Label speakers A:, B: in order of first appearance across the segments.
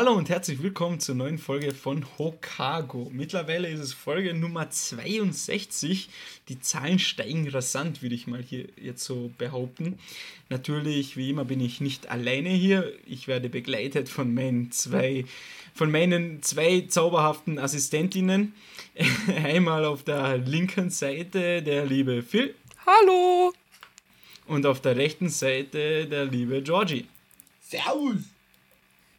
A: Hallo und herzlich willkommen zur neuen Folge von Hokago. Mittlerweile ist es Folge Nummer 62. Die Zahlen steigen rasant, würde ich mal hier jetzt so behaupten. Natürlich, wie immer, bin ich nicht alleine hier. Ich werde begleitet von meinen zwei, von meinen zwei zauberhaften Assistentinnen. Einmal auf der linken Seite der liebe Phil.
B: Hallo!
A: Und auf der rechten Seite der liebe Georgie.
C: Servus!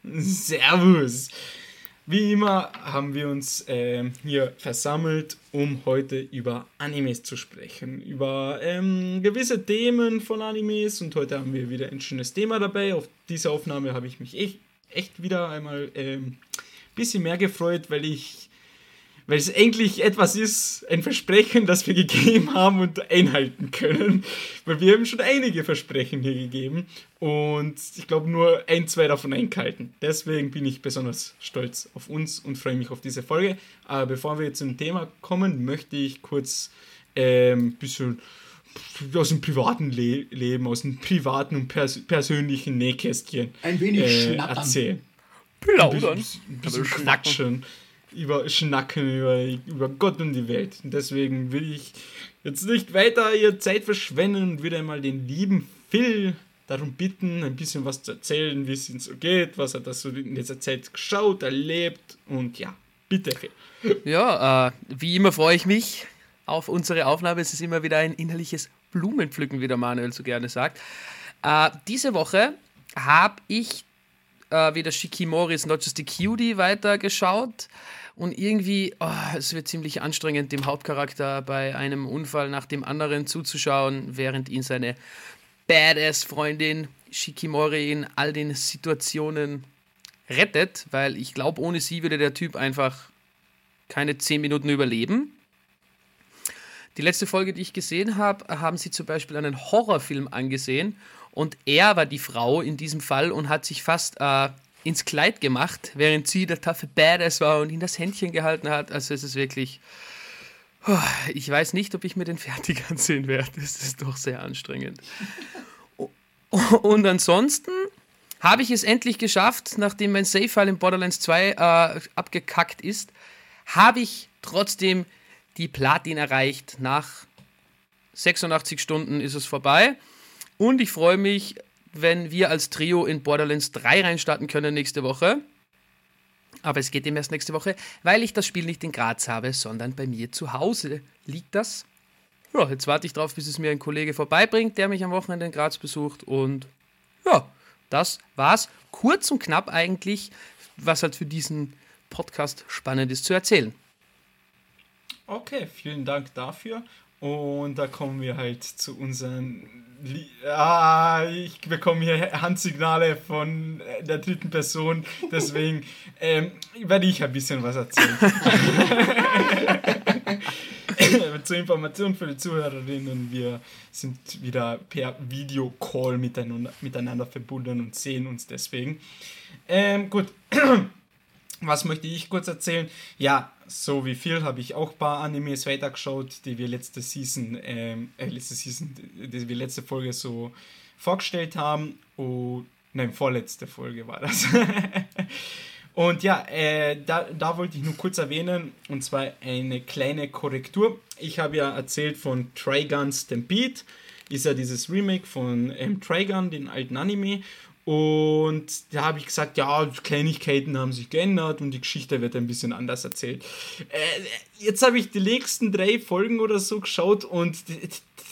A: Servus! Wie immer haben wir uns äh, hier versammelt, um heute über Animes zu sprechen. Über ähm, gewisse Themen von Animes und heute haben wir wieder ein schönes Thema dabei. Auf diese Aufnahme habe ich mich echt, echt wieder einmal ein ähm, bisschen mehr gefreut, weil ich weil es endlich etwas ist, ein Versprechen, das wir gegeben haben und einhalten können. Weil wir haben schon einige Versprechen hier gegeben und ich glaube nur ein, zwei davon eingehalten. Deswegen bin ich besonders stolz auf uns und freue mich auf diese Folge. Aber bevor wir zum Thema kommen, möchte ich kurz ein ähm, bisschen aus dem privaten Le Leben, aus dem privaten und pers persönlichen Nähkästchen
C: ein wenig
A: äh, erzählen.
B: Plaudern.
A: Ein bisschen, ein bisschen quatschen über Schnacken, über, über Gott und die Welt. Deswegen will ich jetzt nicht weiter ihr Zeit verschwenden und würde einmal den lieben Phil darum bitten, ein bisschen was zu erzählen, wie es ihm so geht, was er da so in dieser Zeit geschaut, erlebt und ja, bitte Phil.
B: Ja, äh, wie immer freue ich mich auf unsere Aufnahme. Es ist immer wieder ein innerliches Blumenpflücken, wie der Manuel so gerne sagt. Äh, diese Woche habe ich äh, wieder Shikimoris Not Just the Cutie weitergeschaut. Und irgendwie, oh, es wird ziemlich anstrengend, dem Hauptcharakter bei einem Unfall nach dem anderen zuzuschauen, während ihn seine Badass-Freundin Shikimori in all den Situationen rettet, weil ich glaube, ohne sie würde der Typ einfach keine 10 Minuten überleben. Die letzte Folge, die ich gesehen habe, haben sie zum Beispiel einen Horrorfilm angesehen und er war die Frau in diesem Fall und hat sich fast äh, ins Kleid gemacht, während sie der taffe Badass war und ihn das Händchen gehalten hat. Also es ist wirklich. Oh, ich weiß nicht, ob ich mir den fertig ansehen werde. Das ist doch sehr anstrengend. Und ansonsten habe ich es endlich geschafft, nachdem mein Save-File in Borderlands 2 äh, abgekackt ist, habe ich trotzdem die Platin erreicht. Nach 86 Stunden ist es vorbei. Und ich freue mich wenn wir als Trio in Borderlands 3 reinstarten können nächste Woche. Aber es geht eben erst nächste Woche, weil ich das Spiel nicht in Graz habe, sondern bei mir zu Hause liegt das. Ja, jetzt warte ich drauf, bis es mir ein Kollege vorbeibringt, der mich am Wochenende in Graz besucht. Und ja, das war's. Kurz und knapp eigentlich, was halt für diesen Podcast spannend ist zu erzählen.
A: Okay, vielen Dank dafür. Und da kommen wir halt zu unseren. Lie ah, ich bekomme hier Handsignale von äh, der dritten Person, deswegen ähm, werde ich ein bisschen was erzählen. Zur Information für die Zuhörerinnen, wir sind wieder per Videocall miteinander, miteinander verbunden und sehen uns deswegen. Ähm, gut. Was möchte ich kurz erzählen? Ja, so wie viel habe ich auch ein paar Animes weitergeschaut, die wir letzte Season, ähm, äh, letzte Season, die wir letzte Folge so vorgestellt haben. Und, nein, vorletzte Folge war das. und ja, äh, da, da wollte ich nur kurz erwähnen, und zwar eine kleine Korrektur. Ich habe ja erzählt von Trigun Stampede, ist ja dieses Remake von ähm, Trigun, den alten Anime. Und da habe ich gesagt, ja, Kleinigkeiten haben sich geändert und die Geschichte wird ein bisschen anders erzählt. Äh, jetzt habe ich die nächsten drei Folgen oder so geschaut und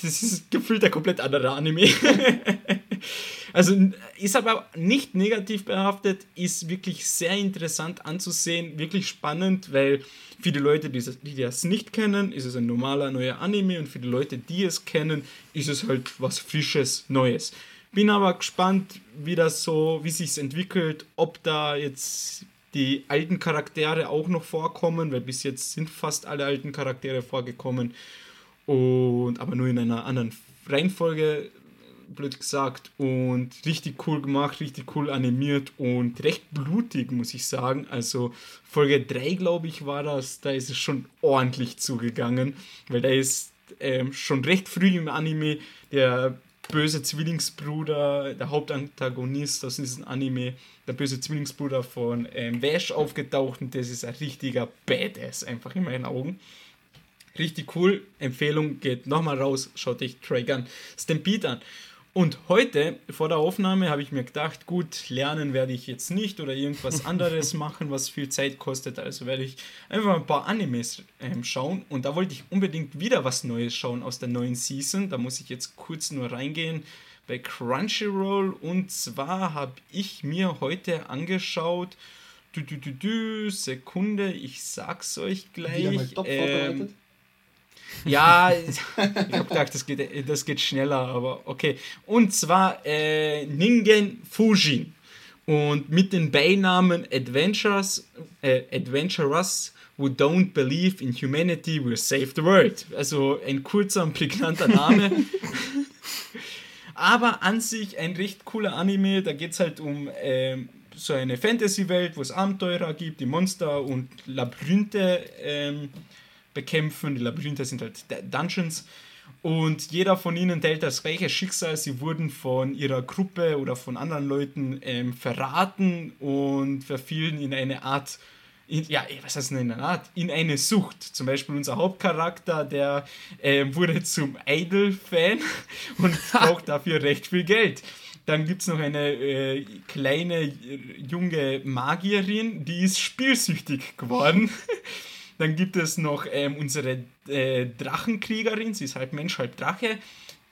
A: das ist gefühlt ein komplett anderer Anime. also ist aber nicht negativ behaftet, ist wirklich sehr interessant anzusehen, wirklich spannend, weil für die Leute, die das, nicht kennen, ist es ein normaler neuer Anime und für die Leute, die es kennen, ist es halt was Frisches, Neues. Bin aber gespannt, wie das so, wie sich entwickelt, ob da jetzt die alten Charaktere auch noch vorkommen, weil bis jetzt sind fast alle alten Charaktere vorgekommen und aber nur in einer anderen Reihenfolge, blöd gesagt, und richtig cool gemacht, richtig cool animiert und recht blutig, muss ich sagen. Also Folge 3, glaube ich, war das, da ist es schon ordentlich zugegangen, weil da ist ähm, schon recht früh im Anime der böse Zwillingsbruder, der Hauptantagonist aus diesem Anime, der böse Zwillingsbruder von ähm, Vash aufgetaucht und das ist ein richtiger Badass, einfach in meinen Augen. Richtig cool. Empfehlung geht nochmal raus, schaut euch Dragon Stampede an. Und heute, vor der Aufnahme, habe ich mir gedacht, gut, lernen werde ich jetzt nicht oder irgendwas anderes machen, was viel Zeit kostet. Also werde ich einfach ein paar Animes ähm, schauen. Und da wollte ich unbedingt wieder was Neues schauen aus der neuen Season. Da muss ich jetzt kurz nur reingehen bei Crunchyroll. Und zwar habe ich mir heute angeschaut. Du, du, du, du, Sekunde, ich sag's euch gleich. Ähm, ja, ich habe gedacht, das geht, das geht schneller, aber okay. Und zwar äh, Ningen Fujin. Und mit den Beinamen Adventures, äh, Adventurers who don't believe in humanity will save the world. Also ein kurzer und prägnanter Name. aber an sich ein recht cooler Anime. Da geht es halt um äh, so eine Fantasy-Welt, wo es Abenteurer gibt, die Monster und Labyrinthe. Ähm, bekämpfen. Die Labyrinthe sind halt Dungeons. Und jeder von ihnen teilt das gleiche Schicksal. Sie wurden von ihrer Gruppe oder von anderen Leuten ähm, verraten und verfielen in eine Art, in, ja, was heißt denn in eine Art? In eine Sucht. Zum Beispiel unser Hauptcharakter, der ähm, wurde zum Idol-Fan und braucht dafür recht viel Geld. Dann gibt es noch eine äh, kleine junge Magierin, die ist spielsüchtig geworden. Dann gibt es noch ähm, unsere äh, Drachenkriegerin, sie ist halb Mensch, halb Drache.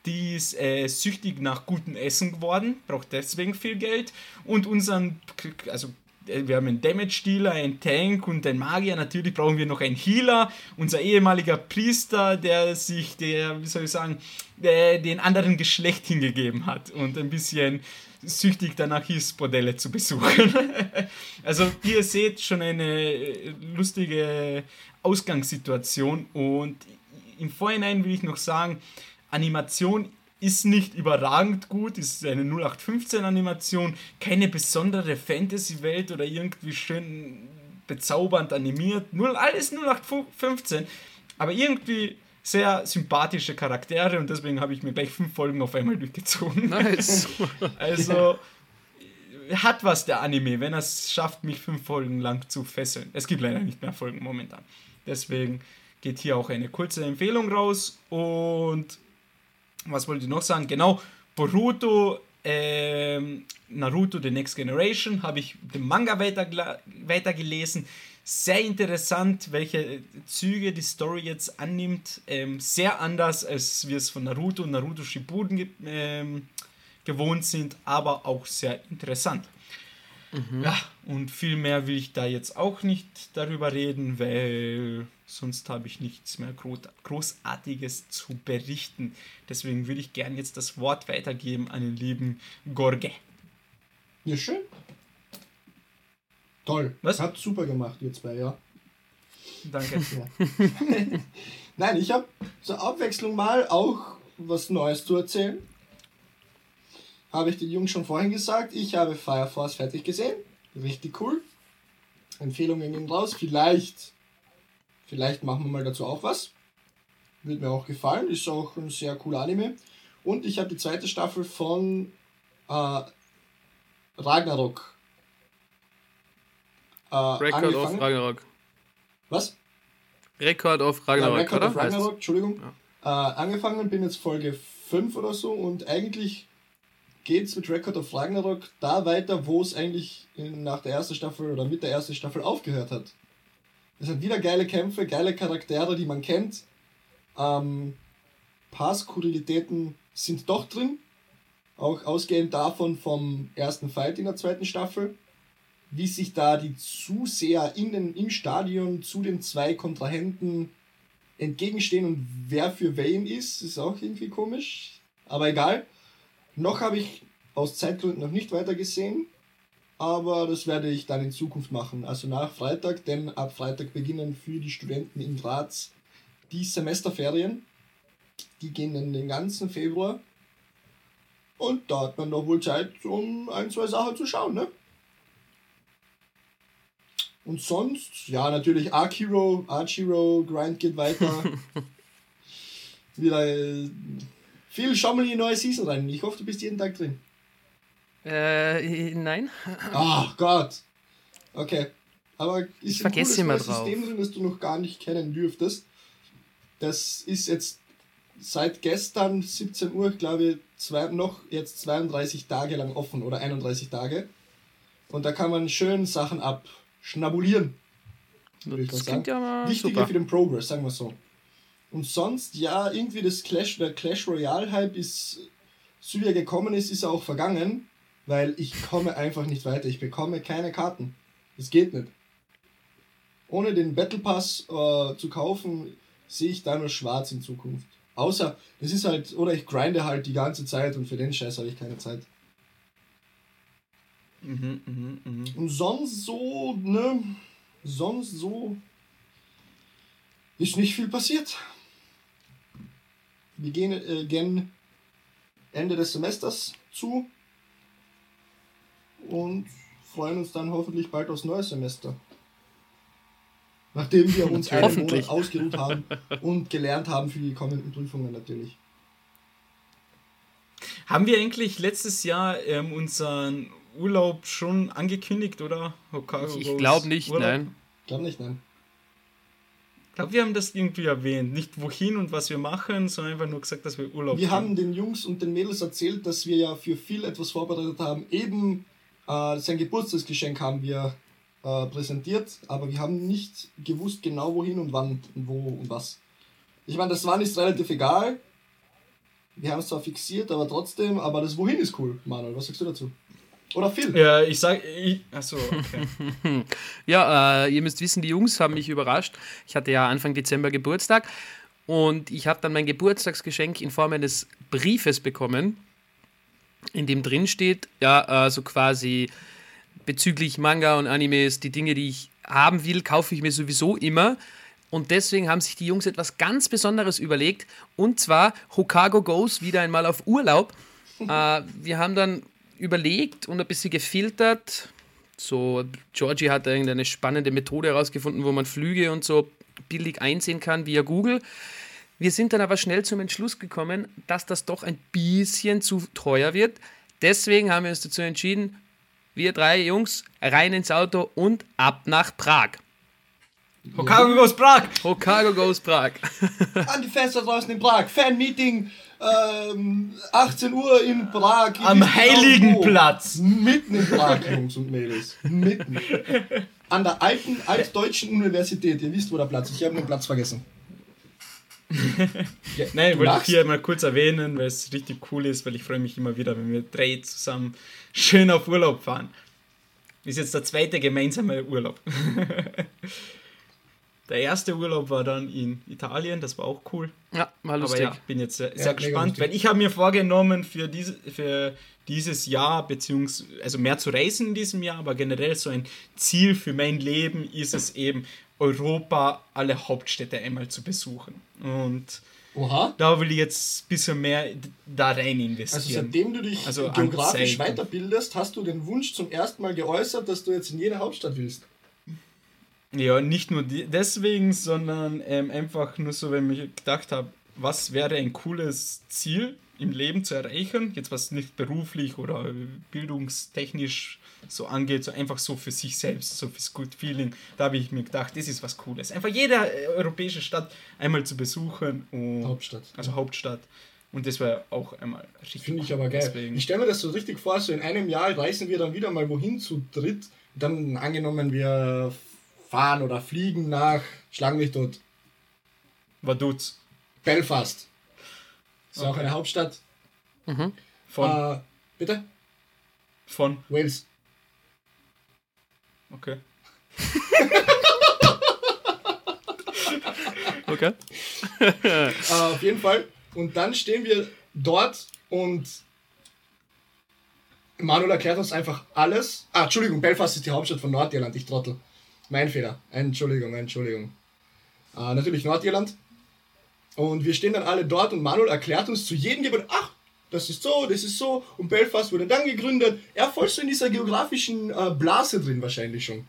A: Die ist äh, süchtig nach gutem Essen geworden, braucht deswegen viel Geld. Und unseren, also äh, wir haben einen Damage-Dealer, einen Tank und einen Magier. Natürlich brauchen wir noch einen Healer. Unser ehemaliger Priester, der sich, der, wie soll ich sagen, der, den anderen Geschlecht hingegeben hat und ein bisschen süchtig danach ist, Bordelle zu besuchen. also ihr seht schon eine äh, lustige Ausgangssituation und im Vorhinein will ich noch sagen, Animation ist nicht überragend gut, ist eine 0815 Animation, keine besondere Fantasy-Welt oder irgendwie schön bezaubernd animiert, nur alles 0815, aber irgendwie sehr sympathische Charaktere und deswegen habe ich mir gleich fünf Folgen auf einmal durchgezogen. Nice. also hat was der Anime, wenn er es schafft, mich fünf Folgen lang zu fesseln. Es gibt leider nicht mehr Folgen momentan. Deswegen geht hier auch eine kurze Empfehlung raus. Und was wollte ich noch sagen? Genau, Boruto, ähm, Naruto The Next Generation habe ich den Manga weiter, weitergelesen sehr interessant, welche Züge die Story jetzt annimmt. Ähm, sehr anders, als wir es von Naruto und Naruto Shippuden ge ähm, gewohnt sind, aber auch sehr interessant. Mhm. Ja, und viel mehr will ich da jetzt auch nicht darüber reden, weil sonst habe ich nichts mehr Großartiges zu berichten. Deswegen würde ich gerne jetzt das Wort weitergeben an den lieben Gorge.
C: Ja, schön. Toll. Was? Hat super gemacht, ihr zwei, ja. Danke. Ja. Nein, ich habe zur Abwechslung mal auch was Neues zu erzählen. Habe ich den Jungs schon vorhin gesagt. Ich habe Fire Force fertig gesehen. Richtig cool. Empfehlungen gehen raus. Vielleicht, vielleicht machen wir mal dazu auch was. Wird mir auch gefallen. Ist auch ein sehr cooler Anime. Und ich habe die zweite Staffel von äh, Ragnarok
B: äh, Record of Ragnarok.
C: Was?
B: Record of Ragnarok. Ja,
C: Record of Ragnarok, Entschuldigung. Ja. Äh, angefangen bin jetzt Folge 5 oder so und eigentlich geht es mit Record of Ragnarok da weiter, wo es eigentlich in, nach der ersten Staffel oder mit der ersten Staffel aufgehört hat. Es sind wieder geile Kämpfe, geile Charaktere, die man kennt. Ähm, paar Skurrilitäten sind doch drin. Auch ausgehend davon vom ersten Fight in der zweiten Staffel wie sich da die Zuseher in den, im Stadion zu den zwei Kontrahenten entgegenstehen und wer für wen ist, ist auch irgendwie komisch. Aber egal. Noch habe ich aus Zeitgründen noch nicht weiter gesehen, aber das werde ich dann in Zukunft machen. Also nach Freitag, denn ab Freitag beginnen für die Studenten in Graz die Semesterferien. Die gehen dann den ganzen Februar. Und da hat man doch wohl Zeit, um ein, zwei Sachen zu schauen, ne? Und sonst, ja, natürlich Arc Hero, Arch Hero, Grind geht weiter. Wieder äh, Phil, schau mal in die neue Season rein. Ich hoffe, du bist jeden Tag drin.
B: Äh, nein.
C: Ach Gott. Okay. Aber ist
B: Ich
C: ein
B: vergesse immer drauf.
C: System drin, das du noch gar nicht kennen dürftest. Das ist jetzt seit gestern 17 Uhr, glaube ich, zwei, noch jetzt 32 Tage lang offen oder 31 Tage. Und da kann man schön Sachen abschnabulieren. Mal
B: Das klingt ja mal
C: Wichtiger
B: super.
C: für den Progress, sagen wir so. Und sonst, ja, irgendwie das Clash, der Clash Royale Hype ist, so wie er gekommen ist, ist er auch vergangen, weil ich komme einfach nicht weiter. Ich bekomme keine Karten. Das geht nicht. Ohne den Battle Pass äh, zu kaufen, sehe ich da nur schwarz in Zukunft. Außer, das ist halt, oder ich grinde halt die ganze Zeit und für den Scheiß habe ich keine Zeit.
A: Mhm, mhm, mhm.
C: Und sonst so, ne, sonst so ist nicht viel passiert. Wir gehen, äh, gehen Ende des Semesters zu und freuen uns dann hoffentlich bald aufs neue Semester. Nachdem wir uns einen
B: Hoffentlich.
C: Monat ausgeruht haben und gelernt haben für die kommenden Prüfungen natürlich.
A: Haben wir eigentlich letztes Jahr ähm, unseren Urlaub schon angekündigt, oder? Hokkaido
B: Ich glaube nicht,
A: Urlaub?
B: nein.
C: Glaub nicht, nein.
A: Ich glaube, wir haben das irgendwie erwähnt. Nicht wohin und was wir machen, sondern einfach nur gesagt, dass wir Urlaub
C: Wir
A: gehen.
C: haben den Jungs und den Mädels erzählt, dass wir ja für viel etwas vorbereitet haben. Eben äh, sein Geburtstagsgeschenk haben wir äh, präsentiert, aber wir haben nicht gewusst genau wohin und wann und wo und was. Ich meine, das Wann ist relativ egal. Wir haben es zwar fixiert, aber trotzdem, aber das Wohin ist cool, Manuel. Was sagst du dazu? Oder Phil?
A: Ja, ich sag, ich, achso, okay.
B: Ja, äh, ihr müsst wissen, die Jungs haben mich überrascht. Ich hatte ja Anfang Dezember Geburtstag und ich habe dann mein Geburtstagsgeschenk in Form eines Briefes bekommen, in dem drin steht, ja, äh, so quasi bezüglich Manga und Animes, die Dinge, die ich haben will, kaufe ich mir sowieso immer. Und deswegen haben sich die Jungs etwas ganz Besonderes überlegt. Und zwar Hokkaido Goes wieder einmal auf Urlaub. äh, wir haben dann überlegt und ein bisschen gefiltert. So, Georgie hat irgendeine spannende Methode herausgefunden, wo man Flüge und so billig einsehen kann via Google. Wir sind dann aber schnell zum Entschluss gekommen, dass das doch ein bisschen zu teuer wird. Deswegen haben wir uns dazu entschieden, wir drei Jungs rein ins Auto und ab nach Prag.
A: Hokkaido Goes Prag!
B: Hokkaido goes Prag.
C: An die Fenster draußen in Prag. Fan-Meeting, ähm, 18 Uhr in Prag.
A: Am
C: genau
A: Heiligen
C: wo.
A: Platz.
C: Mitten in Prag, Jungs und Mädels. Mitten. An der alten, altdeutschen Universität. Ihr wisst, wo der Platz ist. Ich habe den Platz vergessen.
A: Ja, nein, ich wollte
C: lachst?
A: hier mal kurz erwähnen, weil es richtig cool ist, weil ich freue mich immer wieder, wenn wir drei zusammen schön auf Urlaub fahren. Ist jetzt der zweite gemeinsame Urlaub. der erste Urlaub war dann in Italien, das war auch cool.
B: Ja, mal
A: Aber
B: lustig.
A: ja, bin jetzt sehr,
C: Ja,
A: sehr
C: mega
A: gespannt, weil ich habe mir vorgenommen für, diese, für dieses Jahr, beziehungsweise also mehr zu reisen in diesem Jahr, aber generell so ein Ziel für mein Leben ist es eben, Europa, alle Hauptstädte einmal zu besuchen. Und
C: Oha.
A: da will ich jetzt ein bisschen mehr da rein
C: Also
A: investieren.
C: seitdem du dich
A: Also
C: geografisch weiterbildest, hast du den Wunsch zum ersten Mal geäußert, dass du jetzt in jede Hauptstadt willst.
A: Ja, nicht nur deswegen, sondern ähm, einfach nur so, wenn ich gedacht habe, was wäre ein cooles Ziel im Leben zu erreichen, jetzt was nicht beruflich oder bildungstechnisch so angeht, so einfach so für sich selbst, so fürs Good Feeling, da habe ich mir gedacht, das ist was Cooles. Einfach jede äh, europäische Stadt einmal zu besuchen und
C: Hauptstadt.
A: also Hauptstadt. Und das wäre auch einmal richtig
C: Finde ich aber geil.
A: Deswegen.
C: Ich stelle mir das so richtig vor, so in einem Jahr reisen wir dann wieder mal wohin zu dritt. Dann angenommen, wir fahren oder fliegen nach, schlagen mich dort,
A: Vaduz.
C: Belfast. Ist auch
A: Okay.
C: eine Hauptstadt.
A: Von,
C: Äh, bitte?
A: von,
C: Wales.
A: okay.
B: Okay.
C: Äh, auf jeden Fall. Und dann stehen wir dort und Manuel erklärt uns einfach alles. Ah, Entschuldigung, Belfast ist die Hauptstadt von Nordirland, ich Trottel. Mein Fehler. Entschuldigung, Entschuldigung. Äh, natürlich Nordirland. Und wir stehen dann alle dort und Manuel erklärt uns zu jedem Gebäude, ach, das ist so, das ist so. Und Belfast wurde dann gegründet. Er voll so in dieser geografischen äh, Blase drin wahrscheinlich schon.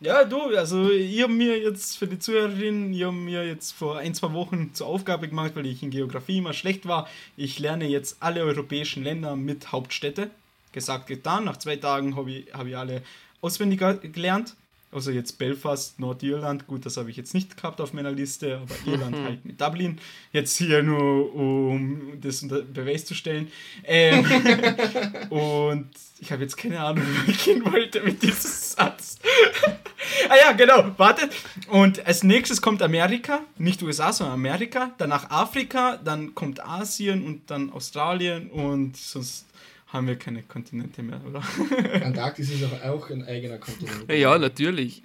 A: Ja, du, also ich habe mir jetzt für die Zuhörerinnen, ich habe mir jetzt vor ein, zwei Wochen zur Aufgabe gemacht, weil ich in Geografie immer schlecht war. Ich lerne jetzt alle europäischen Länder mit Hauptstädte. Gesagt, getan. Nach zwei Tagen habe ich, hab ich alle auswendig gelernt. Also jetzt Belfast, Nordirland, gut, das habe ich jetzt nicht gehabt auf meiner Liste, aber Irland halt mit Dublin. Jetzt hier nur, um das unter Beweis zu stellen. Ähm, und ich habe jetzt keine Ahnung, wie ich gehen wollte mit diesem Satz. ah ja, genau, wartet. Und als nächstes kommt Amerika, nicht USA, sondern Amerika, danach Afrika, dann kommt Asien und dann Australien und sonst haben wir keine Kontinente mehr, oder?
C: Antarktis ist auch, auch ein eigener Kontinent.
B: Ja, natürlich.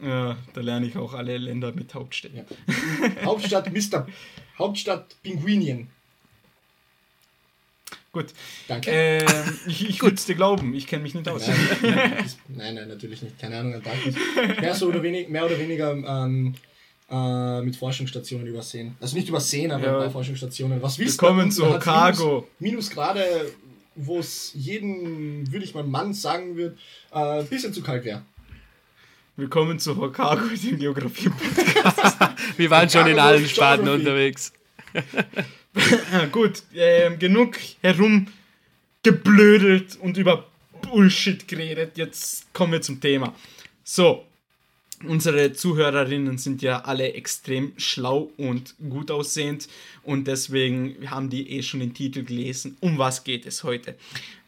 A: Ja, da lerne ich auch alle Länder mit Hauptstädten.
C: Ja. Hauptstadt Mr. Hauptstadt Pinguinien.
A: Gut. Danke. Ähm, ich ich würde es dir glauben, ich kenne mich nicht aus.
C: Nein, nein, nein, natürlich nicht. Keine Ahnung, Antarktis. Mehr, so oder wenig, mehr oder weniger ähm, äh, mit Forschungsstationen übersehen. Also nicht übersehen, aber ja. ein paar Forschungsstationen. Was willst
A: du? Willkommen zu
C: Cargo. Minus, minus gerade wo es jeden, würde ich mal Mann sagen würde, äh, ein bisschen zu kalt wäre.
A: Willkommen zu Hokago, dem Geografie-Podcast.
B: Wir waren schon in allen Sparten unterwegs.
A: Gut, äh, genug herumgeblödelt und über Bullshit geredet. Jetzt kommen wir zum Thema. So, Unsere Zuhörerinnen sind ja alle extrem schlau und gut aussehend und deswegen haben die eh schon den Titel gelesen. Um was geht es heute?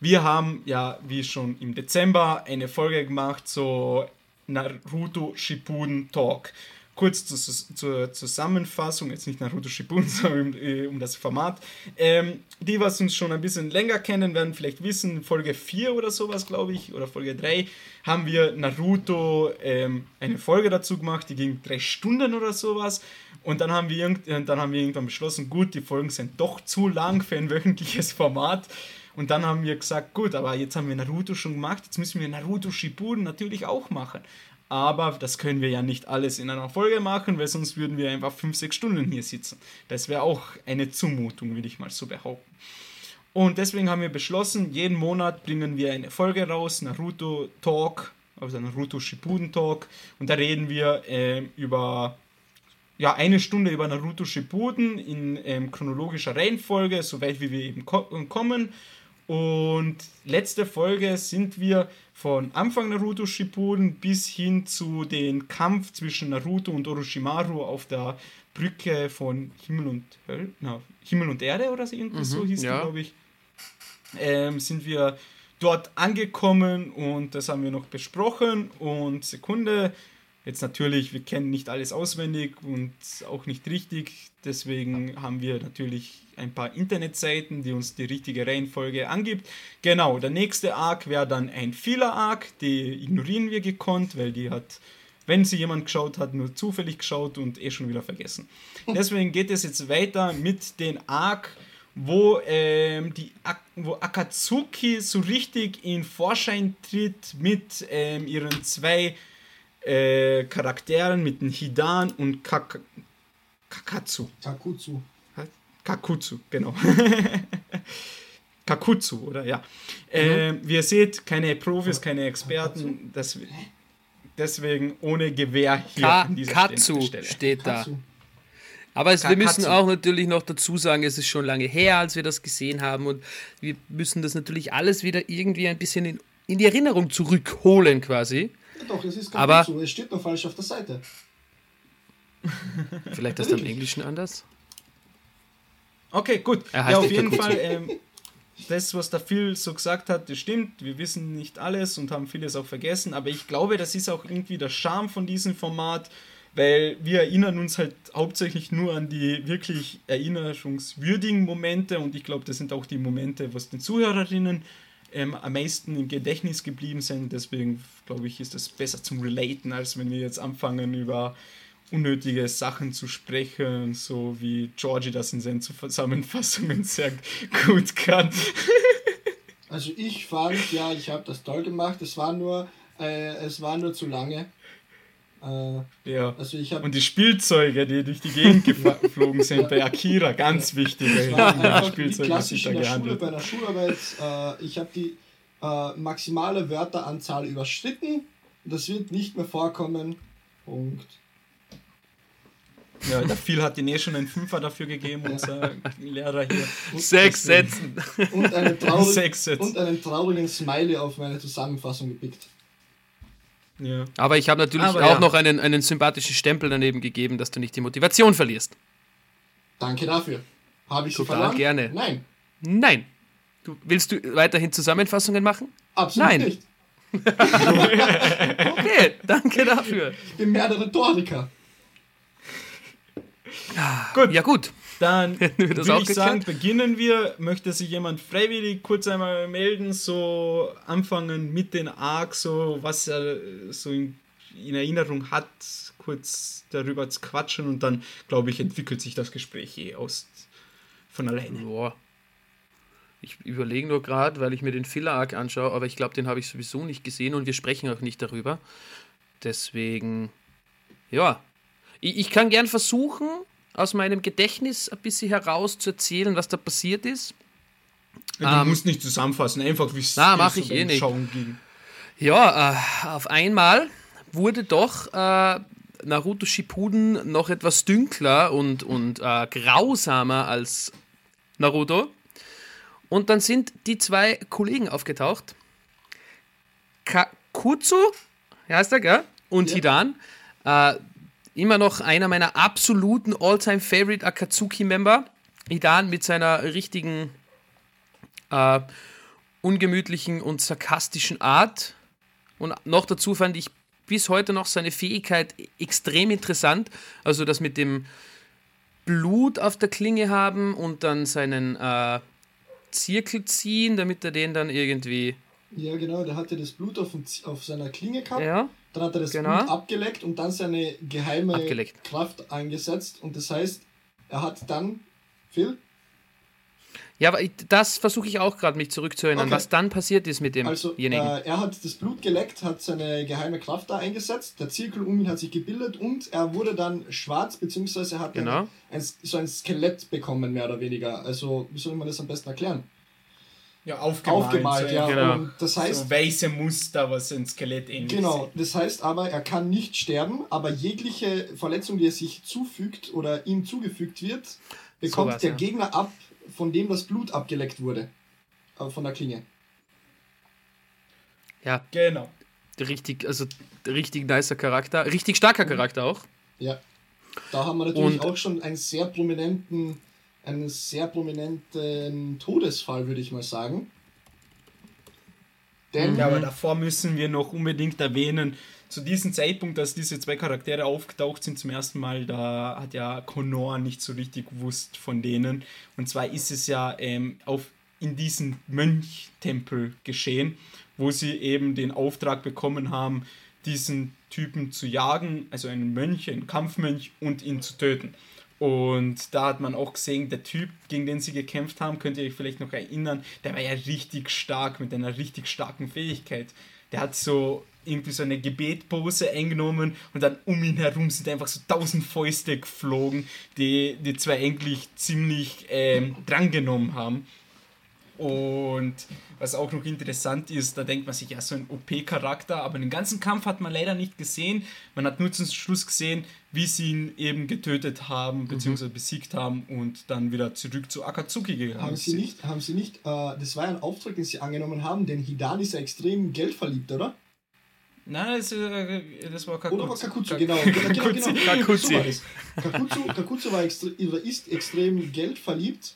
A: Wir haben ja, wie schon im Dezember, eine Folge gemacht, so Naruto Shippuden Talk kurz zu, zur Zusammenfassung, jetzt nicht Naruto Shippuden, sondern um, äh, um das Format. Ähm, die, was uns schon ein bisschen länger kennen, werden vielleicht wissen, Folge 4 oder sowas, glaube ich, oder Folge 3, haben wir Naruto ähm, eine Folge dazu gemacht, die ging drei Stunden oder sowas. Und dann haben, wir äh, dann haben wir irgendwann beschlossen, gut, die Folgen sind doch zu lang für ein wöchentliches Format. Und dann haben wir gesagt, gut, aber jetzt haben wir Naruto schon gemacht, jetzt müssen wir Naruto Shippuden natürlich auch machen. Aber das können wir ja nicht alles in einer Folge machen, weil sonst würden wir einfach 5, 6 Stunden hier sitzen. Das wäre auch eine Zumutung, würde ich mal so behaupten. Und deswegen haben wir beschlossen, jeden Monat bringen wir eine Folge raus, Naruto Talk, also Naruto Shippuden Talk. Und da reden wir äh, über ja, eine Stunde über Naruto Shippuden in ähm, chronologischer Reihenfolge, soweit wie wir eben ko kommen. Und letzte Folge sind wir von Anfang Naruto Shippuden bis hin zu dem Kampf zwischen Naruto und Orochimaru auf der Brücke von Himmel und Höl na, Himmel und Erde oder so, irgendwie mhm, so hieß ja. glaube ich. Ähm, sind wir dort angekommen und das haben wir noch besprochen und Sekunde, Jetzt natürlich, wir kennen nicht alles auswendig und auch nicht richtig. Deswegen haben wir natürlich ein paar Internetseiten, die uns die richtige Reihenfolge angibt. Genau, der nächste Arc wäre dann ein Fehler-Arc. Die ignorieren wir gekonnt, weil die hat, wenn sie jemand geschaut hat, nur zufällig geschaut und eh schon wieder vergessen. Deswegen geht es jetzt weiter mit den Arc, wo, ähm, die, wo Akatsuki so richtig in Vorschein tritt mit ähm, ihren zwei äh, Charakteren mit den Hidan und Kak Kakatsu.
C: Kakutsu.
A: Kakutsu, genau. Kakutsu, oder? Ja. Äh, mhm. Wie ihr seht, keine Profis, keine Experten. Das, deswegen ohne Gewehr hier
B: Ka an dieser Katsu Stelle. steht da. Aber es, wir müssen auch natürlich noch dazu sagen, es ist schon lange her, als wir das gesehen haben und wir müssen das natürlich alles wieder irgendwie ein bisschen in, in die Erinnerung zurückholen quasi.
C: Doch, es ist aber so. Es steht noch falsch auf der Seite.
B: Vielleicht ist das im Englischen anders?
A: Okay, gut. Ja, auf jeden Fall, ähm, das, was da viel so gesagt hat, das stimmt. Wir wissen nicht alles und haben vieles auch vergessen, aber ich glaube, das ist auch irgendwie der Charme von diesem Format, weil wir erinnern uns halt hauptsächlich nur an die wirklich erinnerungswürdigen Momente und ich glaube, das sind auch die Momente, was den Zuhörerinnen ähm, am meisten im Gedächtnis geblieben sind. Deswegen glaube ich, ist das besser zum Relaten, als wenn wir jetzt anfangen über unnötige Sachen zu sprechen, so wie Georgie das in seinen Zusammenfassungen sehr gut kann.
C: Also ich fand, ja, ich habe das toll gemacht. Es war nur, äh, es war nur zu lange.
A: Äh, ja. Also ich Und die Spielzeuge, die durch die Gegend geflogen sind bei Akira, ganz wichtig. Das
C: Spielzeuge, was ich da gehandelt. Schule, bei der Schularbeit, äh, ich habe die äh, maximale Wörteranzahl überschritten. das wird nicht mehr vorkommen. Punkt.
A: Ja, der Phil hat ihn eh schon einen Fünfer dafür gegeben, unser Lehrer hier.
B: Sechs Sätzen.
C: Und einen, traurig,
A: Sechs Sätze.
C: und einen traurigen Smiley auf meine Zusammenfassung gepickt.
A: Ja.
B: Aber ich habe natürlich
A: Aber
B: auch
A: ja.
B: noch einen, einen sympathischen Stempel daneben gegeben, dass du nicht die Motivation verlierst.
C: Danke dafür. Habe ich
B: Total
C: verloren?
B: gerne.
C: Nein,
B: Nein. Du, willst du weiterhin Zusammenfassungen machen?
C: absolut
B: Nein.
C: nicht.
B: Okay, danke dafür.
C: Ich bin mehr der Rhetoriker.
A: Gut,
B: Ja gut,
A: dann
B: auch
A: ich
B: geklärt?
A: sagen, beginnen wir. Möchte sich jemand freiwillig kurz einmal melden, so anfangen mit den Arc, so was er so in, in Erinnerung hat, kurz darüber zu quatschen und dann, glaube ich, entwickelt sich das Gespräch eh aus von alleine.
B: Boah. Ich überlege nur gerade, weil ich mir den Filler-Arc anschaue, aber ich glaube, den habe ich sowieso nicht gesehen und wir sprechen auch nicht darüber. Deswegen, ja. Ich, ich kann gern versuchen, aus meinem Gedächtnis ein bisschen heraus zu erzählen, was da passiert ist.
A: Du
B: Ähm,
A: musst nicht zusammenfassen, einfach wie es
B: Na,
A: dir
B: mach
A: so
B: ich eh nicht.
A: Ging.
B: Ja, äh, auf einmal wurde doch äh, Naruto Shippuden noch etwas dünkler und, und äh, grausamer als Naruto. Und dann sind die zwei Kollegen aufgetaucht. Kakutsu, heißt er, gell? Und
C: Ja.
B: Hidan. Äh, immer noch einer meiner absoluten All-Time-Favorite Akatsuki-Member. Hidan mit seiner richtigen äh, ungemütlichen und sarkastischen Art. Und noch dazu fand ich bis heute noch seine Fähigkeit extrem interessant. Also das mit dem Blut auf der Klinge haben und dann seinen äh, Zirkel ziehen, damit er den dann irgendwie.
C: Ja, genau, der hatte das Blut auf, auf seiner Klinge gehabt.
B: Ja,
C: Dann hat er das
B: Genau.
C: Blut abgeleckt und dann seine geheime
B: Abgeleckt.
C: Kraft eingesetzt. Und das heißt, er hat dann, Phil,
B: ja aber ich- das versuche ich auch gerade mich zurückzuerinnern,
C: Okay.
B: was dann passiert ist mit
C: also
B: demjenigen.
C: äh, er hat das Blut geleckt, hat seine geheime Kraft da eingesetzt, der Zirkel um ihn hat sich gebildet und er wurde dann schwarz, beziehungsweise er hat
B: Genau.
C: ein, ein, so ein Skelett bekommen, mehr oder weniger. Also, wie soll man das am besten erklären?
A: Ja, aufgemalt.
C: Aufgemalt,
A: so,
C: ja.
B: Genau.
C: Und das heißt,
A: so weiße Muster, was ein Skelett ähnlich
C: Genau, das heißt aber, er kann nicht sterben, aber jegliche Verletzung, die er sich zufügt oder ihm zugefügt wird, bekommt
B: Sowas,
C: der
B: ja.
C: Gegner ab, von dem das Blut abgeleckt wurde. Äh, Von der Klinge.
B: ja,
A: Genau.
B: richtig, also richtig nicer Charakter, richtig starker Charakter auch.
C: Ja. Da haben wir natürlich
B: Und-
C: auch schon einen sehr prominenten, einen sehr prominenten Todesfall, würde ich mal sagen. Denn
A: Ja, aber davor müssen wir noch unbedingt erwähnen, zu diesem Zeitpunkt, dass diese zwei Charaktere aufgetaucht sind zum ersten Mal, da hat ja Connor nicht so richtig gewusst von denen. Und zwar ist es ja ähm, auf, in diesem Mönchtempel geschehen, wo sie eben den Auftrag bekommen haben, diesen Typen zu jagen, also einen Mönch, einen Kampfmönch und ihn zu töten. Und da hat man auch gesehen, der Typ, gegen den sie gekämpft haben, könnt ihr euch vielleicht noch erinnern, der war ja richtig stark, mit einer richtig starken Fähigkeit. Der hat so irgendwie so eine Gebetpose eingenommen und dann um ihn herum sind einfach so tausend Fäuste geflogen, die die zwei eigentlich ziemlich ähm, drangenommen haben. Und was auch noch interessant ist, da denkt man sich, ja, so ein OP-Charakter, aber den ganzen Kampf hat man leider nicht gesehen. Man hat nur zum Schluss gesehen, wie sie ihn eben getötet haben, beziehungsweise besiegt haben und dann wieder zurück zu Akatsuki gegangen
C: haben sie
A: sind.
C: nicht, haben sie nicht, äh, das war ja ein Auftrag, den sie angenommen haben, denn Hidan ist ja extrem geldverliebt, oder?
A: Nein, das, äh, das war
C: Oder war
A: Kakutsu.
C: Kakutsu,
A: Ka-
C: genau. genau, genau,
A: Kakutsu.
C: genau.
B: Kakutsu.
C: War. Kakutsu, Kakutsu war extre ist extrem geldverliebt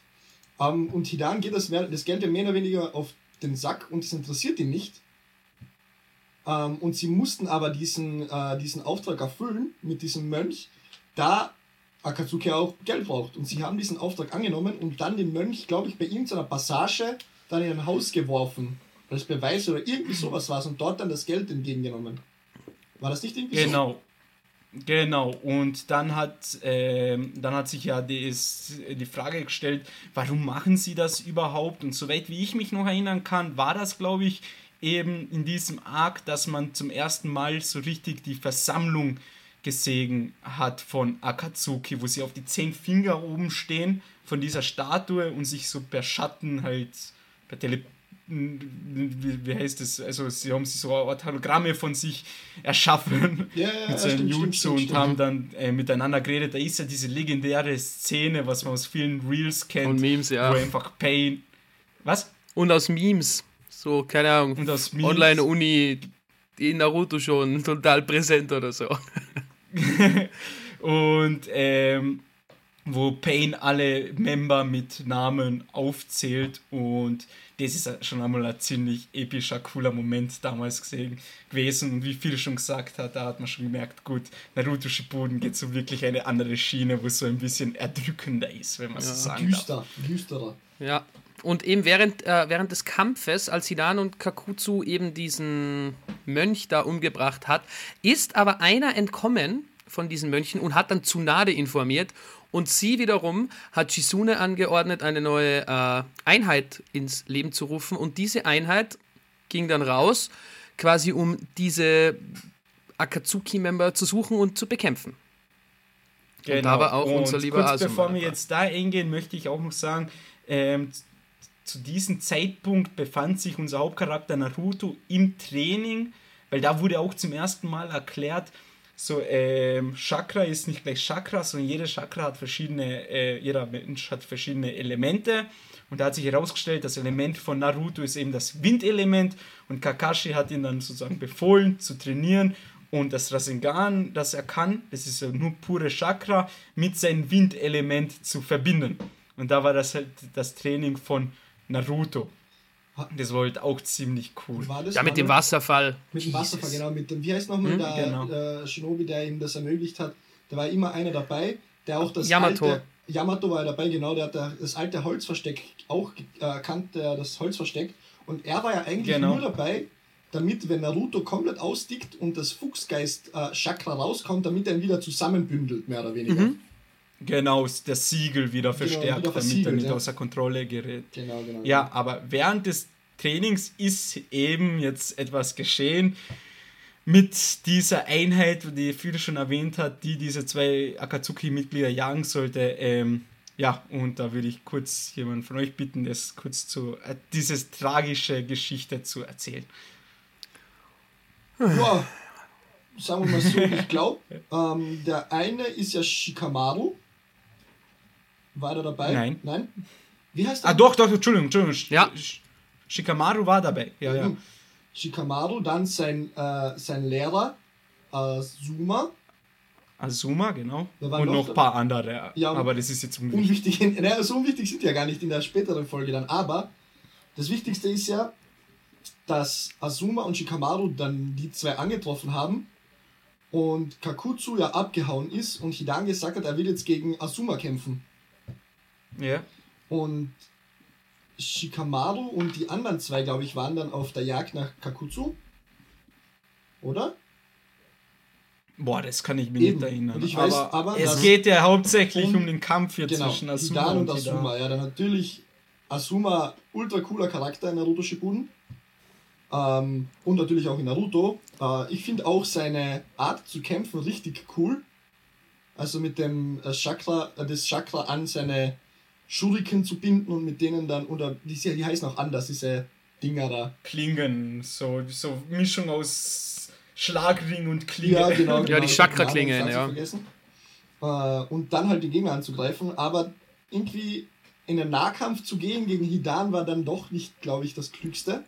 C: ähm, und Hidan geht das, das Geld ja mehr oder weniger auf den Sack und das interessiert ihn nicht. Ähm, und sie mussten aber diesen, äh, diesen Auftrag erfüllen mit diesem Mönch, da Akatsuki auch Geld braucht. Und sie haben diesen Auftrag angenommen und dann den Mönch, glaube ich, bei irgendeiner Passage dann in ein Haus geworfen. Als Beweis oder irgendwie sowas war es und dort dann das Geld entgegengenommen. War das nicht irgendwie so?
A: Genau. Genau, und dann hat, ähm, dann hat sich ja das, die Frage gestellt, warum machen sie das überhaupt? Und soweit wie ich mich noch erinnern kann, war das, glaube ich, eben in diesem Arc, dass man zum ersten Mal so richtig die Versammlung gesehen hat von Akatsuki, wo sie auf die zehn Finger oben stehen von dieser Statue und sich so per Schatten halt, per Tele wie, wie heißt es, also sie haben sich so Hologramme von sich erschaffen
C: ja,
A: mit seinen
C: stimmt, stimmt,
A: Jutsu
C: stimmt,
A: und
C: stimmt.
A: haben dann äh, miteinander geredet. Da ist ja diese legendäre Szene, was man aus vielen Reels kennt,
B: Und Memes, ja.
A: wo einfach Pain. Was?
B: Und aus Memes. So, keine Ahnung.
A: Und aus Memes.
B: Online-Uni, in Naruto schon total präsent oder so.
A: und ähm, wo Pain alle Member mit Namen aufzählt und das ist schon einmal ein ziemlich epischer, cooler Moment damals gesehen, gewesen und wie viel schon gesagt hat, da hat man schon gemerkt, gut, Naruto Shippuden geht so wirklich eine andere Schiene, wo es so ein bisschen erdrückender ist, wenn man so sagen darf.
C: Düster, düsterer.
B: Ja. Und eben während, äh, während des Kampfes, als Hidan und Kakutsu eben diesen Mönch da umgebracht hat, ist aber einer entkommen von diesen Mönchen und hat dann Tsunade informiert. Und sie wiederum hat Shizune angeordnet, eine neue äh, Einheit ins Leben zu rufen. Und diese Einheit ging dann raus, quasi um diese Akatsuki-Member zu suchen und zu bekämpfen. Und da war auch unser lieber
A: Genau. kurz
B: Asuma
A: bevor wir jetzt da eingehen, möchte ich auch noch sagen, ähm, zu diesem Zeitpunkt befand sich unser Hauptcharakter Naruto im Training, weil da wurde auch zum ersten Mal erklärt, so ähm, Chakra ist nicht gleich Chakra, sondern jede Chakra hat verschiedene, äh, jeder Mensch hat verschiedene Elemente. Und da hat sich herausgestellt, das Element von Naruto ist eben das Windelement und Kakashi hat ihn dann sozusagen befohlen zu trainieren und das Rasengan, das er kann, das ist ja nur pure Chakra, mit seinem Windelement zu verbinden. Und da war das halt das Training von Naruto. Das war halt auch ziemlich cool.
C: War das
B: Ja, mit dem Wasserfall.
C: Mit dem Wasserfall, genau. Mit dem, wie heißt nochmal
B: Hm,
C: der
A: genau.
C: äh, Shinobi, der ihm das ermöglicht hat? Da war immer einer dabei, der auch das
B: Yamato.
C: alte... Yamato war dabei, genau, der hat da das alte Holzversteck auch äh, kannte, das Holzversteck. Und er war ja eigentlich
A: Genau.
C: nur dabei, damit, wenn Naruto komplett ausdickt und das Fuchsgeist-Chakra rauskommt, damit er ihn wieder zusammenbündelt, mehr oder weniger.
B: Mhm.
A: Genau, das Siegel wieder verstärkt,
C: wieder
A: damit er nicht
C: ja.
A: außer Kontrolle gerät.
C: Genau, genau.
A: Ja, aber während des Trainings ist eben jetzt etwas geschehen mit dieser Einheit, die Führer schon erwähnt hat, die diese zwei Akatsuki-Mitglieder jagen sollte. Ähm, ja, und da würde ich kurz jemanden von euch bitten, das kurz zu, äh, diese tragische Geschichte zu erzählen.
C: Ja, sagen wir mal so, ich glaube, ähm, der eine ist ja Shikamaru. War der dabei?
A: Nein.
C: Nein? Wie heißt der?
A: Ah, doch, doch, Entschuldigung, Entschuldigung.
B: Ja.
A: Shikamaru war dabei. Ja, ja.
C: Mhm. Shikamaru, dann sein, äh, sein Lehrer, äh, Suma.
A: Azuma, genau. Und
C: noch
A: ein paar andere.
C: Ja,
A: aber das ist jetzt unwichtig.
C: Unwichtig, naja, so unwichtig sind die ja gar nicht in der späteren Folge dann. Aber das Wichtigste ist ja, dass Azuma und Shikamaru dann die zwei angetroffen haben und Kakutsu ja abgehauen ist und Hidan gesagt hat, er will jetzt gegen Azuma kämpfen.
A: Ja.
C: Und Shikamaru und die anderen zwei, glaube ich, waren dann auf der Jagd nach Kakutsu. Oder?
A: Boah, das kann ich mir
C: Eben.
A: nicht erinnern.
C: Und ich weiß
A: aber,
C: aber,
A: es geht ja hauptsächlich
C: Um-
A: um den Kampf hier
C: Genau,
A: zwischen Asuma
C: Hidan und
A: und
C: Asuma.
A: Hidan.
C: Ja, dann natürlich Asuma, ultra cooler Charakter in Naruto Shippuden. Ähm, und natürlich auch in Naruto. Äh, ich finde auch seine Art zu kämpfen richtig cool. Also mit dem äh, Chakra, äh, das Chakra an seine Shuriken zu binden und mit denen dann, oder die, die heißen auch anders, diese Dinger da.
A: Klingen, so, so Mischung aus Schlagring und Klinge.
C: Ja, genau.
B: Ja,
C: genau.
B: die
C: hab den
B: Chakra-Klingen, ja.
C: Vergessen. Äh, und dann halt die Gegner anzugreifen, aber irgendwie in den Nahkampf zu gehen gegen Hidan war dann doch nicht, glaube ich, das Klügste.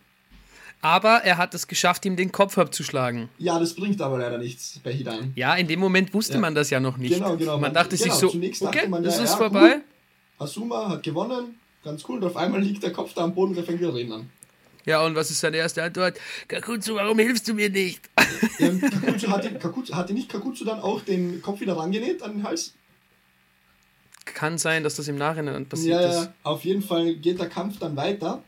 B: Aber er hat es geschafft, ihm den Kopf abzuschlagen.
C: Ja, das bringt aber leider nichts bei Hidan.
B: Ja, in dem Moment wusste
C: Ja.
B: man das ja noch nicht.
C: Genau, genau.
B: Man
C: Man-
B: dachte sich
C: genau,
B: so,
C: zunächst dachte
B: okay,
C: man,
B: das
C: ja,
B: ist
C: ja,
B: vorbei.
C: Asuma hat gewonnen, ganz cool, und auf einmal liegt der Kopf da am Boden und er fängt wieder reden an.
B: Ja, und was ist seine erste Antwort? Kakutsu, warum hilfst du mir nicht?
C: Ähm, Kakutsu hatte, Kakutsu, hatte nicht Kakutsu dann auch den Kopf wieder rangenäht an den Hals?
B: Kann sein, dass das im Nachhinein passiert
C: Ja,
B: ist.
C: ja, auf jeden Fall geht der Kampf dann weiter.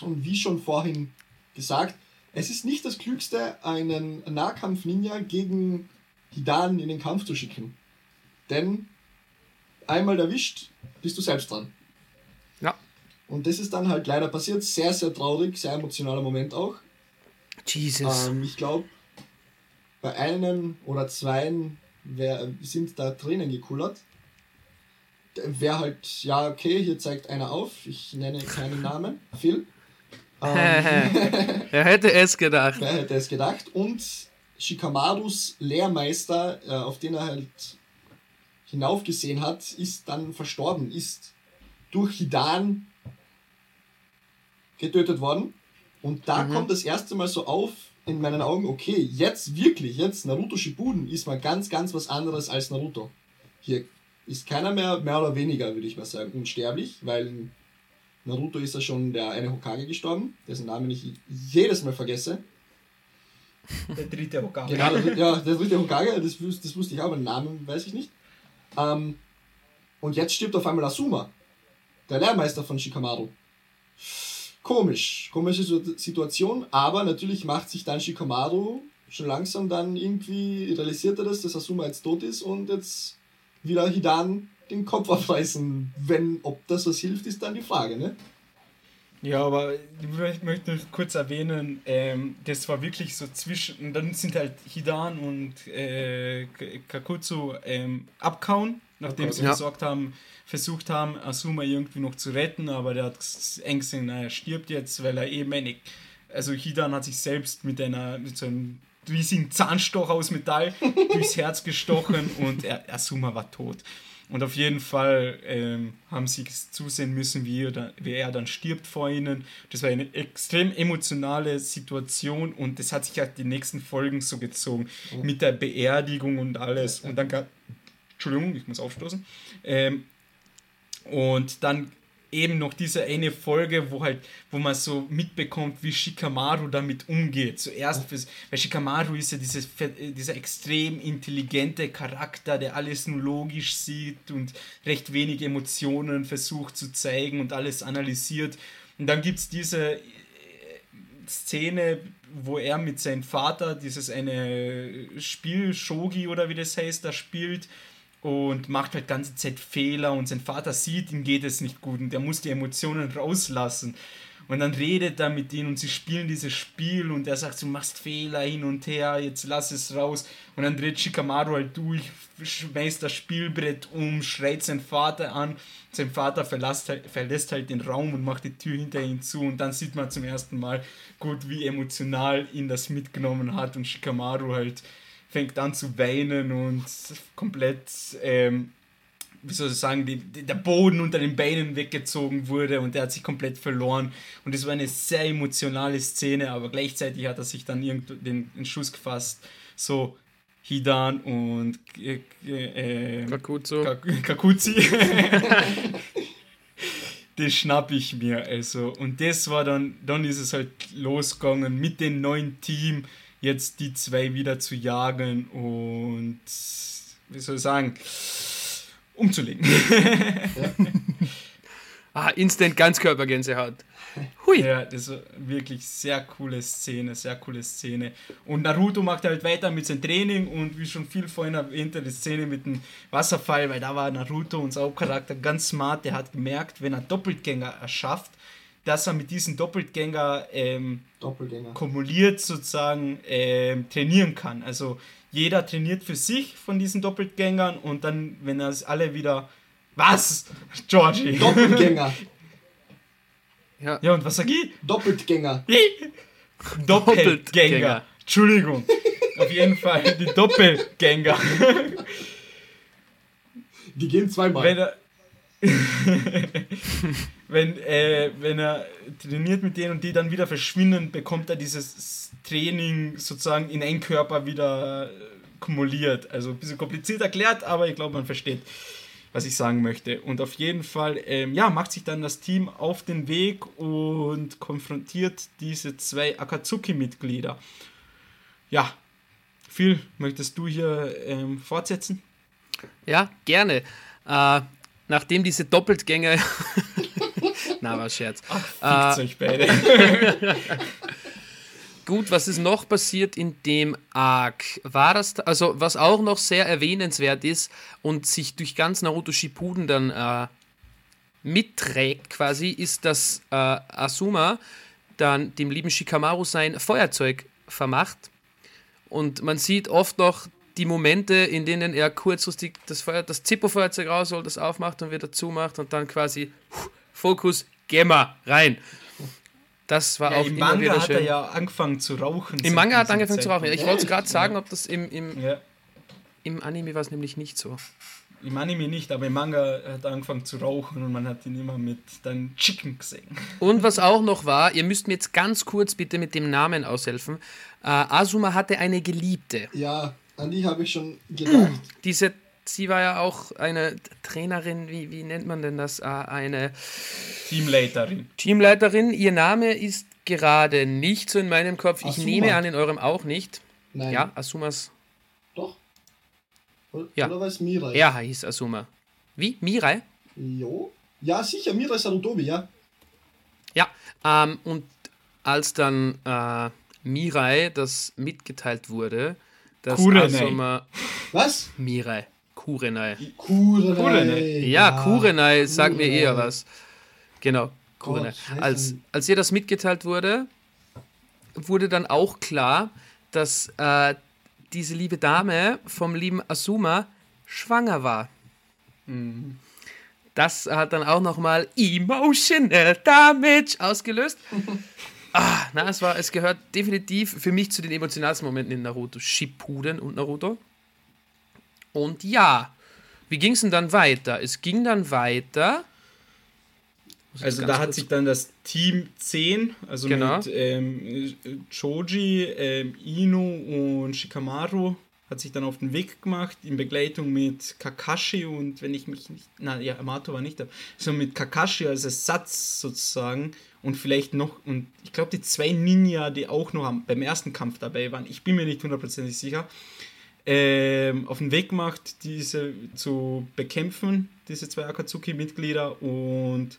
C: Und wie schon vorhin gesagt, es ist nicht das Klügste, einen Nahkampf-Ninja gegen Hidan in den Kampf zu schicken. Denn einmal erwischt, bist du selbst dran.
B: Ja.
C: Und das ist dann halt leider passiert. Sehr, sehr traurig, sehr emotionaler Moment auch.
B: Jesus.
C: Ähm, ich glaube, bei einem oder zweien wer, sind da Tränen gekullert. Wer halt, ja, okay, hier zeigt einer auf, ich nenne keinen Namen, Phil.
B: Wer hätte es gedacht?
C: Wer hätte es gedacht? Und Shikamarus Lehrmeister, äh, auf den er halt hinaufgesehen hat, ist dann verstorben, ist durch Hidan getötet worden. Und da mhm. kommt das erste Mal so auf in meinen Augen, okay, jetzt wirklich, jetzt Naruto Shippuden ist mal ganz, ganz was anderes als Naruto. Hier ist keiner mehr, mehr oder weniger, würde ich mal sagen, unsterblich, weil Naruto ist ja schon der eine Hokage gestorben, dessen Namen ich jedes Mal vergesse.
A: Der dritte Hokage.
C: Genau, der, ja, der dritte Hokage, das, das wusste ich auch, aber den Namen weiß ich nicht. Ähm, und jetzt stirbt auf einmal Asuma, der Lehrmeister von Shikamaru. Komisch, komische Situation, aber natürlich macht sich dann Shikamaru schon langsam dann irgendwie, realisiert er das, dass Asuma jetzt tot ist und jetzt wieder Hidan den Kopf aufreißen. Wenn, ob das was hilft, ist dann die Frage, ne?
A: Ja, aber ich möchte kurz erwähnen, ähm, das war wirklich so zwischen, dann sind halt Hidan und äh, Kakutsu ähm, abkauen, nachdem sie ja. gesorgt haben, versucht haben, Asuma irgendwie noch zu retten, aber der hat Ängste, naja, stirbt jetzt, weil er eben eine, also Hidan hat sich selbst mit einer, mit so einem riesigen Zahnstocher aus Metall durchs Herz gestochen und er, Asuma war tot. Und auf jeden Fall ähm, haben sie zusehen müssen, wie er, dann, wie er dann stirbt vor ihnen. Das war eine extrem emotionale Situation und das hat sich halt die nächsten Folgen so gezogen. Mhm. Mit der Beerdigung und alles. Und dann gab. Entschuldigung, ich muss aufstoßen. Ähm, und dann eben noch diese eine Folge, wo halt, wo man so mitbekommt, wie Shikamaru damit umgeht. Zuerst, fürs, weil Shikamaru ist ja dieses, dieser extrem intelligente Charakter, der alles nur logisch sieht und recht wenig Emotionen versucht zu zeigen und alles analysiert. Und dann gibt es diese äh, Szene, wo er mit seinem Vater dieses eine Spiel, Shogi oder wie das heißt, da spielt und macht halt ganze Zeit Fehler und sein Vater sieht, ihm geht es nicht gut und er muss die Emotionen rauslassen. Und dann redet er mit ihnen und sie spielen dieses Spiel und er sagt, du machst Fehler hin und her, jetzt lass es raus. Und dann dreht Shikamaru halt durch, schmeißt das Spielbrett um, schreit seinen Vater an. Sein Vater verlässt halt, verlässt halt den Raum und macht die Tür hinter ihm zu. Und dann sieht man zum ersten Mal gut, wie emotional ihn das mitgenommen hat und Shikamaru halt fängt an zu weinen und komplett, ähm, wie soll ich sagen, die, die, der Boden unter den Beinen weggezogen wurde und er hat sich komplett verloren. Und es war eine sehr emotionale Szene, aber gleichzeitig hat er sich dann irgendwo den, Schuss gefasst. So, Hidan und äh, äh,
B: Kakuzu.
A: Kakuzi. das schnapp ich mir also und das war dann dann ist es halt losgegangen mit dem neuen Team jetzt die zwei wieder zu jagen und, wie soll ich sagen, umzulegen.
B: Ja. ah, instant Ganzkörpergänsehaut.
A: Hui. Ja, das ist wirklich sehr coole Szene, sehr coole Szene. Und Naruto macht halt weiter mit seinem Training und wie schon viel vorhin erwähnt, die Szene mit dem Wasserfall, weil da war Naruto, unser Hauptcharakter, ganz smart. Der hat gemerkt, wenn er Doppelgänger erschafft, dass er mit diesem Doppelgänger, ähm,
C: Doppelgänger.
A: kumuliert sozusagen ähm, trainieren kann. Also jeder trainiert für sich von diesen Doppelgängern und dann, wenn er es alle wieder. Was? Georgie?
C: Doppelgänger.
A: ja. ja, und was sag ich?
C: Doppelgänger.
A: Doppelgänger. Entschuldigung. Auf jeden Fall die Doppelgänger.
C: Die gehen zweimal.
A: Wenn er, wenn, äh, wenn er trainiert mit denen und die dann wieder verschwinden, bekommt er dieses Training sozusagen in einen Körper wieder äh, kumuliert. Also ein bisschen kompliziert erklärt, aber ich glaube, man versteht, was ich sagen möchte. Und auf jeden Fall, ähm, ja, macht sich dann das Team auf den Weg und konfrontiert diese zwei Akatsuki-Mitglieder. Ja, Phil, möchtest du hier ähm, fortsetzen?
B: Ja, gerne. Äh, nachdem diese Doppeltgänge. Na, war Scherz.
A: Ach, äh, euch beide.
B: Gut, was ist noch passiert in dem Arc? War das, also was auch noch sehr erwähnenswert ist und sich durch ganz Naruto Shippuden dann äh, mitträgt quasi, ist, dass äh, Asuma dann dem lieben Shikamaru sein Feuerzeug vermacht. Und man sieht oft noch die Momente, in denen er kurzfristig das, Feuer, das Zippo-Feuerzeug rausholt, das aufmacht und wieder zumacht und dann quasi Fokus, Gemma rein. Das war
A: Ja,
B: auch
A: Im
B: immer
A: Manga
B: wieder
A: hat er
B: schön.
A: ja angefangen zu rauchen.
B: Im Manga hat er angefangen
A: diesem
B: zu rauchen. Ich wollte es gerade sagen, ob das im, im,
A: Ja,
B: im Anime war es nämlich nicht so.
A: im Anime nicht, aber im Manga hat er angefangen zu rauchen und man hat ihn immer mit dann Chicken gesehen.
B: Und was auch noch war, ihr müsst mir jetzt ganz kurz bitte mit dem Namen aushelfen. Äh, Asuma hatte eine Geliebte.
C: Ja, an die habe ich schon gedacht.
B: Diese, sie war ja auch eine Trainerin, wie, wie nennt man denn das? Äh, eine
A: Teamleiterin.
B: Teamleiterin. Ihr Name ist gerade nicht so in meinem Kopf. Ich
C: Asuma.
B: nehme an, in eurem auch nicht.
C: Nein.
B: Ja, Asumas.
C: Doch. Oder,
B: Ja.
C: oder was Mirai?
B: Er hieß Asuma. Wie? Mirai?
C: Jo. Ja, sicher, Mirai Sarutobi, ja.
B: Ja, ähm, und als dann äh, Mirai das mitgeteilt wurde, dass
A: Kurenai.
B: Asuma.
C: Was?
B: Mirai. Kurenai.
C: Kurenai.
A: Kurenai.
B: Ja, Kurenai sagt mir
C: Kurenai.
B: eher was. Genau, Kurenai.
C: Gott,
B: Als, als ihr das mitgeteilt wurde, wurde dann auch klar, dass äh, diese liebe Dame vom lieben Asuma schwanger war. Das hat dann auch nochmal Emotional Damage ausgelöst. ah, na, es, war, es gehört definitiv für mich zu den emotionalsten Momenten in Naruto. Shippuden und Naruto. Und ja, wie ging es denn dann weiter? Es ging dann weiter.
A: Also da hat sich dann das Team 10, also
B: Genau.
A: mit ähm, Choji, ähm, Ino und Shikamaru, hat sich dann auf den Weg gemacht in Begleitung mit Kakashi und wenn ich mich nicht, na ja, Amato war nicht da, so mit Kakashi als Ersatz sozusagen und vielleicht noch, und ich glaube die zwei Ninja, die auch noch beim ersten Kampf dabei waren, ich bin mir nicht hundertprozentig sicher, ähm, auf den Weg gemacht, diese zu bekämpfen, diese zwei Akatsuki-Mitglieder und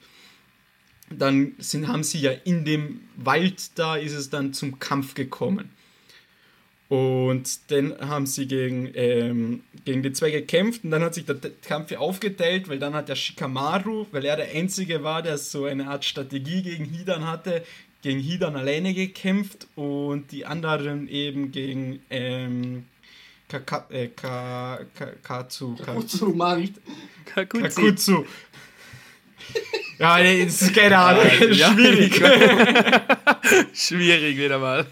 A: dann sind, haben sie ja in dem Wald da, ist es dann zum Kampf gekommen. Und dann haben sie gegen, ähm, gegen die zwei gekämpft und dann hat sich der Kampf ja aufgeteilt, weil dann hat der Shikamaru, weil er der Einzige war, der so eine Art Strategie gegen Hidan hatte, gegen Hidan alleine gekämpft und die anderen eben gegen ähm, Kaka, äh, Ka, Ka, Katsu, Ka,
C: Wozu, Mann?
B: Kakuzi.
A: Kakutsu. Ja, nee, das ist keine Ahnung.
B: Ja.
A: Schwierig.
B: Schwierig wieder mal.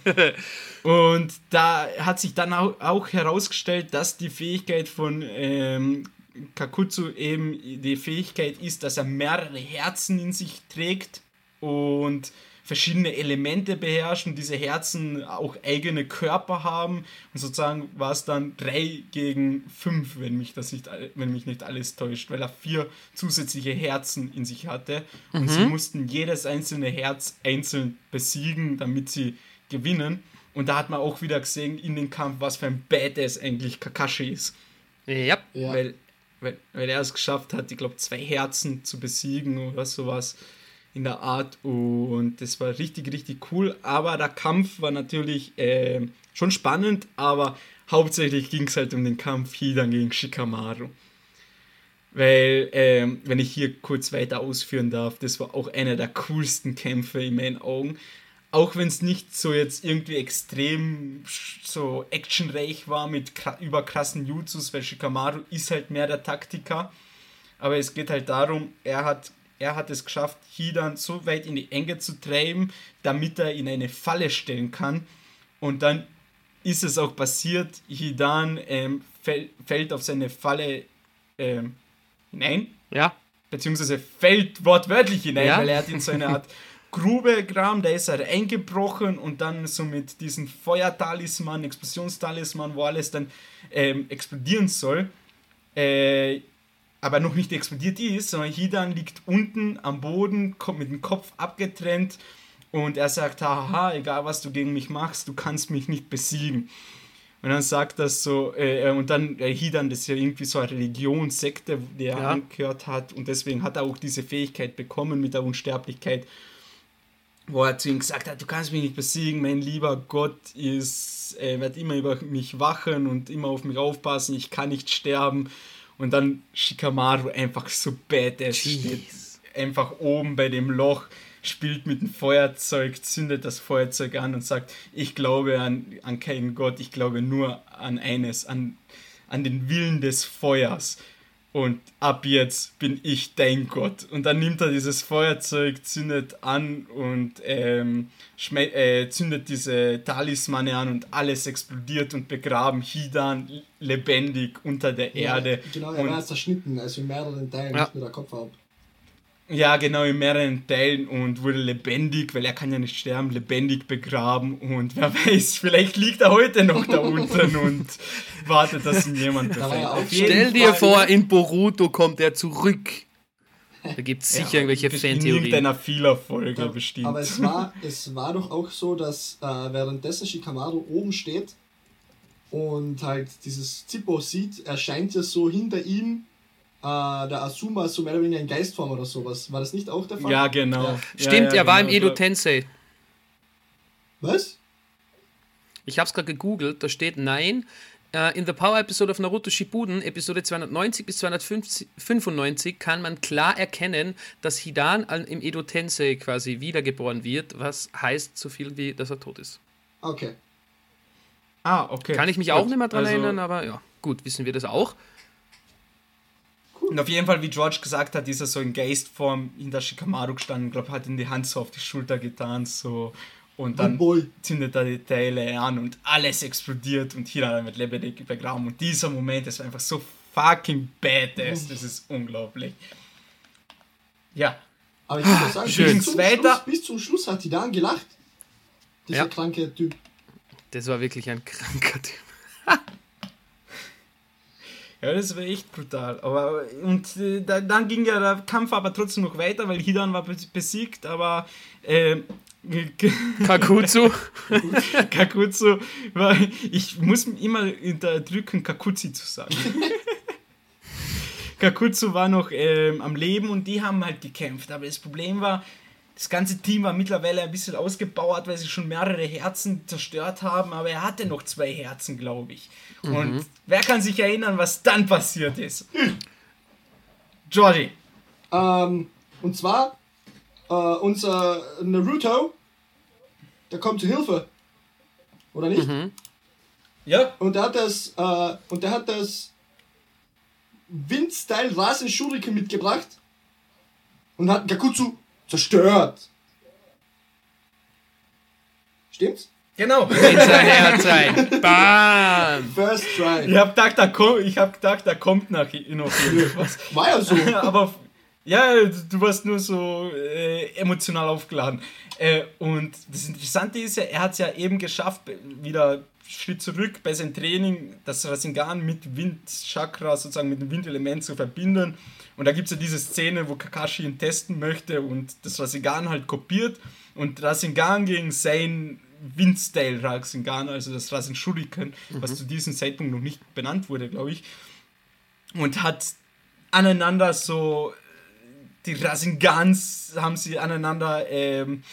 A: Und da hat sich dann auch, herausgestellt, dass die Fähigkeit von ähm, Kakutsu eben die Fähigkeit ist, dass er mehrere Herzen in sich trägt und verschiedene Elemente beherrscht und diese Herzen auch eigene Körper haben. Und sozusagen war es dann 3 gegen 5, wenn mich, das nicht, wenn mich nicht alles täuscht, weil er vier zusätzliche Herzen in sich hatte. Und sie mussten jedes einzelne Herz einzeln besiegen, damit sie gewinnen. Und da hat man auch wieder gesehen in dem Kampf, was für ein Badass eigentlich Kakashi ist.
B: Ja.
C: Ja.
A: Weil, weil, weil er es geschafft hat, ich glaube, zwei Herzen zu besiegen oder sowas in der Art. Und das war richtig, richtig cool. Aber der Kampf war natürlich äh, schon spannend, aber hauptsächlich ging es halt um den Kampf Hidan gegen Shikamaru. Weil, ähm, wenn ich hier kurz weiter ausführen darf, das war auch einer der coolsten Kämpfe in meinen Augen. Auch wenn es nicht so jetzt irgendwie extrem so actionreich war mit kra- überkrassen Jutsus, weil Shikamaru ist halt mehr der Taktiker. Aber es geht halt darum, er hat, er hat es geschafft, Hidan so weit in die Enge zu treiben, damit er in eine Falle stellen kann. Und dann ist es auch passiert, Hidan ähm, fäll, fällt auf seine Falle ähm, hinein,
B: Ja.
A: beziehungsweise fällt wortwörtlich hinein,
B: Ja.
A: weil er hat in so eine Art Grube gegraben, da ist er eingebrochen und dann so mit diesem Feuertalisman, Explosionstalisman, wo alles dann ähm, explodieren soll, äh, aber noch nicht explodiert ist, sondern Hidan liegt unten am Boden, kommt mit dem Kopf abgetrennt und er sagt, haha, egal was du gegen mich machst, du kannst mich nicht besiegen. Und dann sagt das so, äh, und dann äh, Hidan, das ist ja irgendwie so eine Religionssekte, die er
B: Ja.
A: angehört hat und deswegen hat er auch diese Fähigkeit bekommen mit der Unsterblichkeit, wo er zu ihm gesagt hat, du kannst mich nicht besiegen, mein lieber Gott ist, äh, wird immer über mich wachen und immer auf mich aufpassen, ich kann nicht sterben. Und dann Shikamaru einfach so badass steht, einfach oben bei dem Loch, spielt mit dem Feuerzeug, zündet das Feuerzeug an und sagt, ich glaube an, an keinen Gott, ich glaube nur an eines, an, an den Willen des Feuers. Und ab jetzt bin ich dein Gott. Und dann nimmt er dieses Feuerzeug, zündet an und ähm, äh, zündet diese Talismane an und alles explodiert und begraben Hidan lebendig unter der
C: ja,
A: Erde.
C: Genau, er war zerschnitten, also in mehreren Teilen, ja. nicht nur der Kopf ab.
A: Ja, genau, in mehreren Teilen und wurde lebendig, weil er kann ja nicht sterben, lebendig begraben und wer weiß, vielleicht liegt er heute noch da unten und wartet, dass ihn jemand befällt.
B: Stell dir vor, in Boruto kommt er zurück. Da gibt es sicher ja, irgendwelche Fantheorien. In
A: irgendeiner Fehlerfolge ja, bestimmt.
C: Aber es war, es war doch auch so, dass äh, währenddessen Shikamaru oben steht und halt dieses Zippo sieht, erscheint ja so hinter ihm äh, der Asuma so mehr oder weniger in Geistform oder sowas. War das nicht auch der Fall?
A: Ja, genau.
B: Ja. Stimmt, ja, er war genau. im Edo Tensei.
C: Was?
B: Ich hab's gerade gegoogelt, da steht nein. Uh, in the Power Episode of Naruto Shippuden, Episode 290 bis 295, kann man klar erkennen, dass Hidan im Edo Tensei quasi wiedergeboren wird, was heißt so viel wie, dass er tot ist.
C: Okay.
A: Ah, okay.
B: Kann ich mich gut. auch nicht mehr dran also, erinnern, aber ja, gut, wissen wir das auch.
A: Und auf jeden Fall, wie George gesagt hat, ist er so in Geistform hinter Shikamaru gestanden, glaube hat ihn die Hand so auf die Schulter getan, so. Und dann oh zündet er die Teile an und alles explodiert und Hira wird lebendig begraben. Und dieser Moment ist einfach so fucking badass. Das ist unglaublich. Ja.
C: Aber ich muss sagen, Schön. Bis, zum Schluss, bis zum Schluss hat die dann gelacht. Dieser ja. kranke Typ.
B: Das war wirklich ein kranker Typ.
A: Ja, das war echt brutal. Aber, und äh, da, dann ging ja der Kampf aber trotzdem noch weiter, weil Hidan war besiegt, aber äh,
B: Kakutsu.
A: Kakutsu war, ich muss immer unterdrücken, Kakutsi zu sagen. Kakutsu war noch ähm, am Leben und die haben halt gekämpft. Aber das Problem war, das ganze Team war mittlerweile ein bisschen ausgebaut, weil sie schon mehrere Herzen zerstört haben, aber er hatte noch zwei Herzen, glaube ich. Mhm. Und wer kann sich erinnern, was dann passiert ist? Jordi.
C: Ähm, und zwar, äh, unser Naruto, der kommt zu Hilfe. Oder nicht? Mhm.
A: Ja.
C: Und der hat das, äh, und der hat das Windstyle Rasen Shuriken mitgebracht und hat Gakutsu zerstört. Stimmt's?
A: Genau.
B: Hinterher Bam.
C: First try.
A: Ich hab gedacht, da kommt, ich hab gedacht, da kommt noch, noch
C: irgendwas. War ja so.
A: Aber ja, du warst nur so äh, emotional aufgeladen. Äh, und das Interessante ist ja, er hat es ja eben geschafft, wieder Schritt zurück bei seinem Training, das Rasengan mit Windchakra, sozusagen mit dem Windelement zu verbinden. Und da gibt es ja diese Szene, wo Kakashi ihn testen möchte und das Rasengan halt kopiert und Rasengan gegen sein Windstyle Rasengan, also das Rasen Shuriken, mhm. was zu diesem Zeitpunkt noch nicht benannt wurde, glaube ich. Und hat aneinander so die Rasengans haben sie aneinander ähm,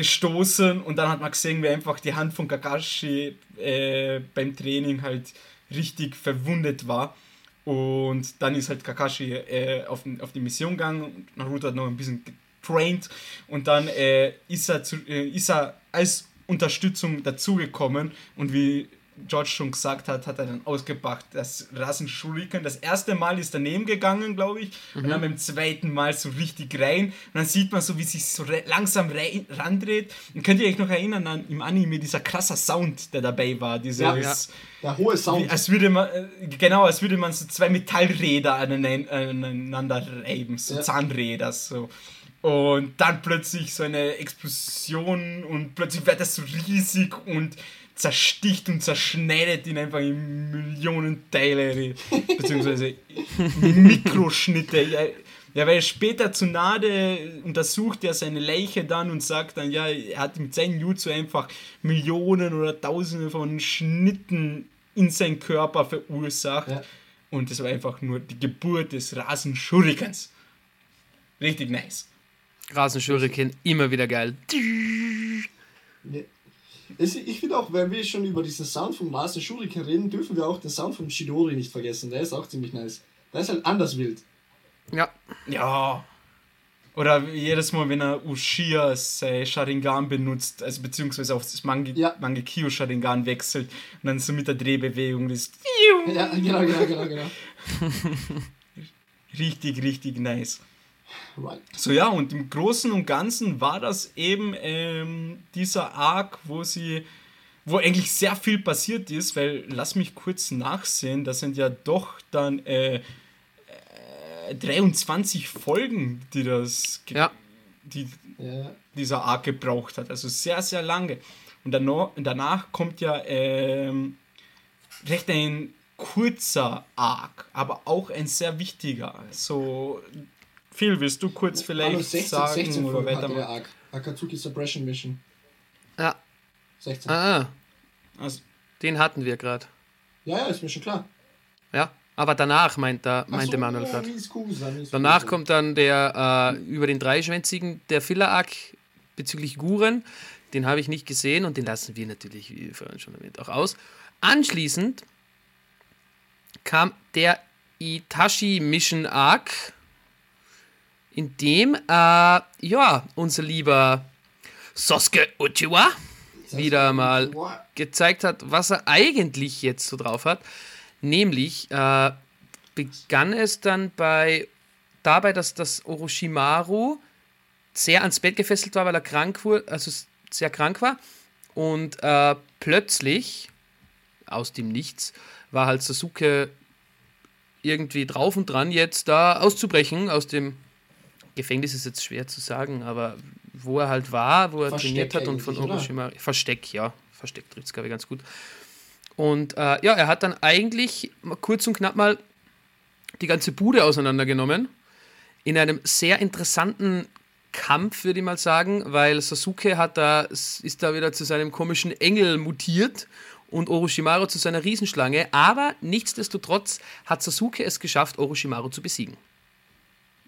A: gestoßen und dann hat man gesehen, wie einfach die Hand von Kakashi äh, beim Training halt richtig verwundet war. Und dann ist halt Kakashi äh, auf, auf die Mission gegangen Naruto hat noch ein bisschen getraint und dann äh, ist, er zu, äh, ist er als Unterstützung dazugekommen und wie George schon gesagt hat, hat er dann ausgepackt. Das Rasenschuriken. Das erste Mal ist daneben gegangen, glaube ich. Mhm. Und dann beim zweiten Mal so richtig rein. Und dann sieht man so, wie sich so langsam randreht. Und könnt ihr euch noch erinnern an im Anime dieser krasser Sound, der dabei war. Dieses, ja, ja.
C: Der hohe Sound.
A: Als würde man, äh, genau, als würde man so zwei Metallräder aneinander reiben. So ja. Zahnräder. So. Und dann plötzlich so eine Explosion und plötzlich wird das so riesig und zersticht und zerschneidet ihn einfach in Millionen Teile, beziehungsweise Mikroschnitte. Ja, ja, weil später Tsunade untersucht er seine Leiche dann und sagt dann, ja, er hat mit seinem Jutsu einfach Millionen oder Tausende von Schnitten in seinen Körper verursacht. Ja. Und das war einfach nur die Geburt des Rasenschurikens. Richtig nice.
B: Rasenschuriken, immer wieder geil.
C: Ja. Ich finde auch, wenn wir schon über diesen Sound von Master Shuriken reden, dürfen wir auch den Sound von Shidori nicht vergessen. Der ist auch ziemlich nice. Der ist halt anders wild.
B: Ja.
A: Ja. Oder jedes Mal, wenn er Ushia sein Sharingan benutzt, also beziehungsweise auf das Mange ja. Mangekyo Sharingan wechselt und dann so mit der Drehbewegung das.
C: Ja, genau, genau, genau, genau.
A: richtig, richtig nice.
C: Right.
A: So ja, und im Großen und Ganzen war das eben ähm, dieser Arc, wo sie, wo eigentlich sehr viel passiert ist, weil lass mich kurz nachsehen, das sind ja doch dann äh, äh, 23 Folgen, die das, ge-
B: Ja.
A: die
C: Ja.
A: dieser Arc gebraucht hat, also sehr, sehr lange. Und danach, danach kommt ja ähm, recht ein kurzer Arc, aber auch ein sehr wichtiger. So, Phil, willst du kurz vielleicht
C: Hallo, 16,
A: sagen
C: 16
A: oder
C: Folgen hatte
A: weitermachen?
C: Akatsuki Suppression Mission.
B: Ja.
C: 16.
B: Ah,
A: Also,
B: den hatten wir gerade.
C: Ja, ja, ist mir schon klar.
B: Ja, aber danach meint
C: Ach
B: meinte
C: so,
B: Manuel
C: ja,
B: gerade. Danach kommt dann der äh, über den dreischwänzigen, der Filler-Arc bezüglich Guren. Den habe ich nicht gesehen und den lassen wir natürlich, wie vorhin schon erwähnt, auch aus. Anschließend kam der Itachi Mission Arc, in dem äh, ja, unser lieber Sosuke Uchiwa wieder mal gezeigt hat, was er eigentlich jetzt so drauf hat. Nämlich äh, begann es dann bei dabei, dass das Orochimaru sehr ans Bett gefesselt war, weil er krank wurde, also sehr krank war. Und äh, plötzlich, aus dem Nichts, war halt Sasuke irgendwie drauf und dran, jetzt da auszubrechen aus dem Gefängnis ist jetzt schwer zu sagen, aber wo er halt war, wo er
C: Versteck
B: trainiert hat und von? Orochimaru. Versteck, ja. Versteck trifft es, glaube ich, ganz gut. Und äh, ja, er hat dann eigentlich kurz und knapp mal die ganze Bude auseinandergenommen. In einem sehr interessanten Kampf, würde ich mal sagen, weil Sasuke hat da, ist da wieder zu seinem komischen Engel mutiert und Orochimaru zu seiner Riesenschlange. Aber nichtsdestotrotz hat Sasuke es geschafft, Orochimaru zu besiegen.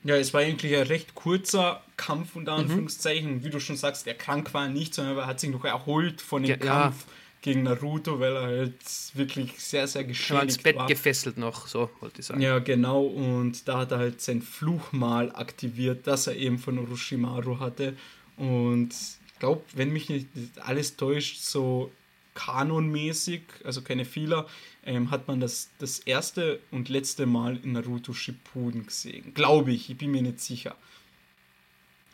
A: Ja, es war eigentlich ein recht kurzer Kampf,
B: Mhm.
A: unter Anführungszeichen. Wie du schon sagst, er krank war nicht, sondern er hat sich noch erholt von dem
B: ja.
A: Kampf gegen Naruto, weil er halt wirklich sehr, sehr
B: Er war ins
A: geschädigt
B: Bett
A: war.
B: gefesselt noch, so wollte ich sagen.
A: Ja, genau. Und da hat er halt sein Fluchmal aktiviert, das er eben von Orochimaru hatte. Und ich glaube, wenn mich nicht alles täuscht, so kanonmäßig, also keine Fehler, ähm, hat man das das erste und letzte Mal in Naruto Shippuden gesehen. Glaube ich, ich bin mir nicht sicher.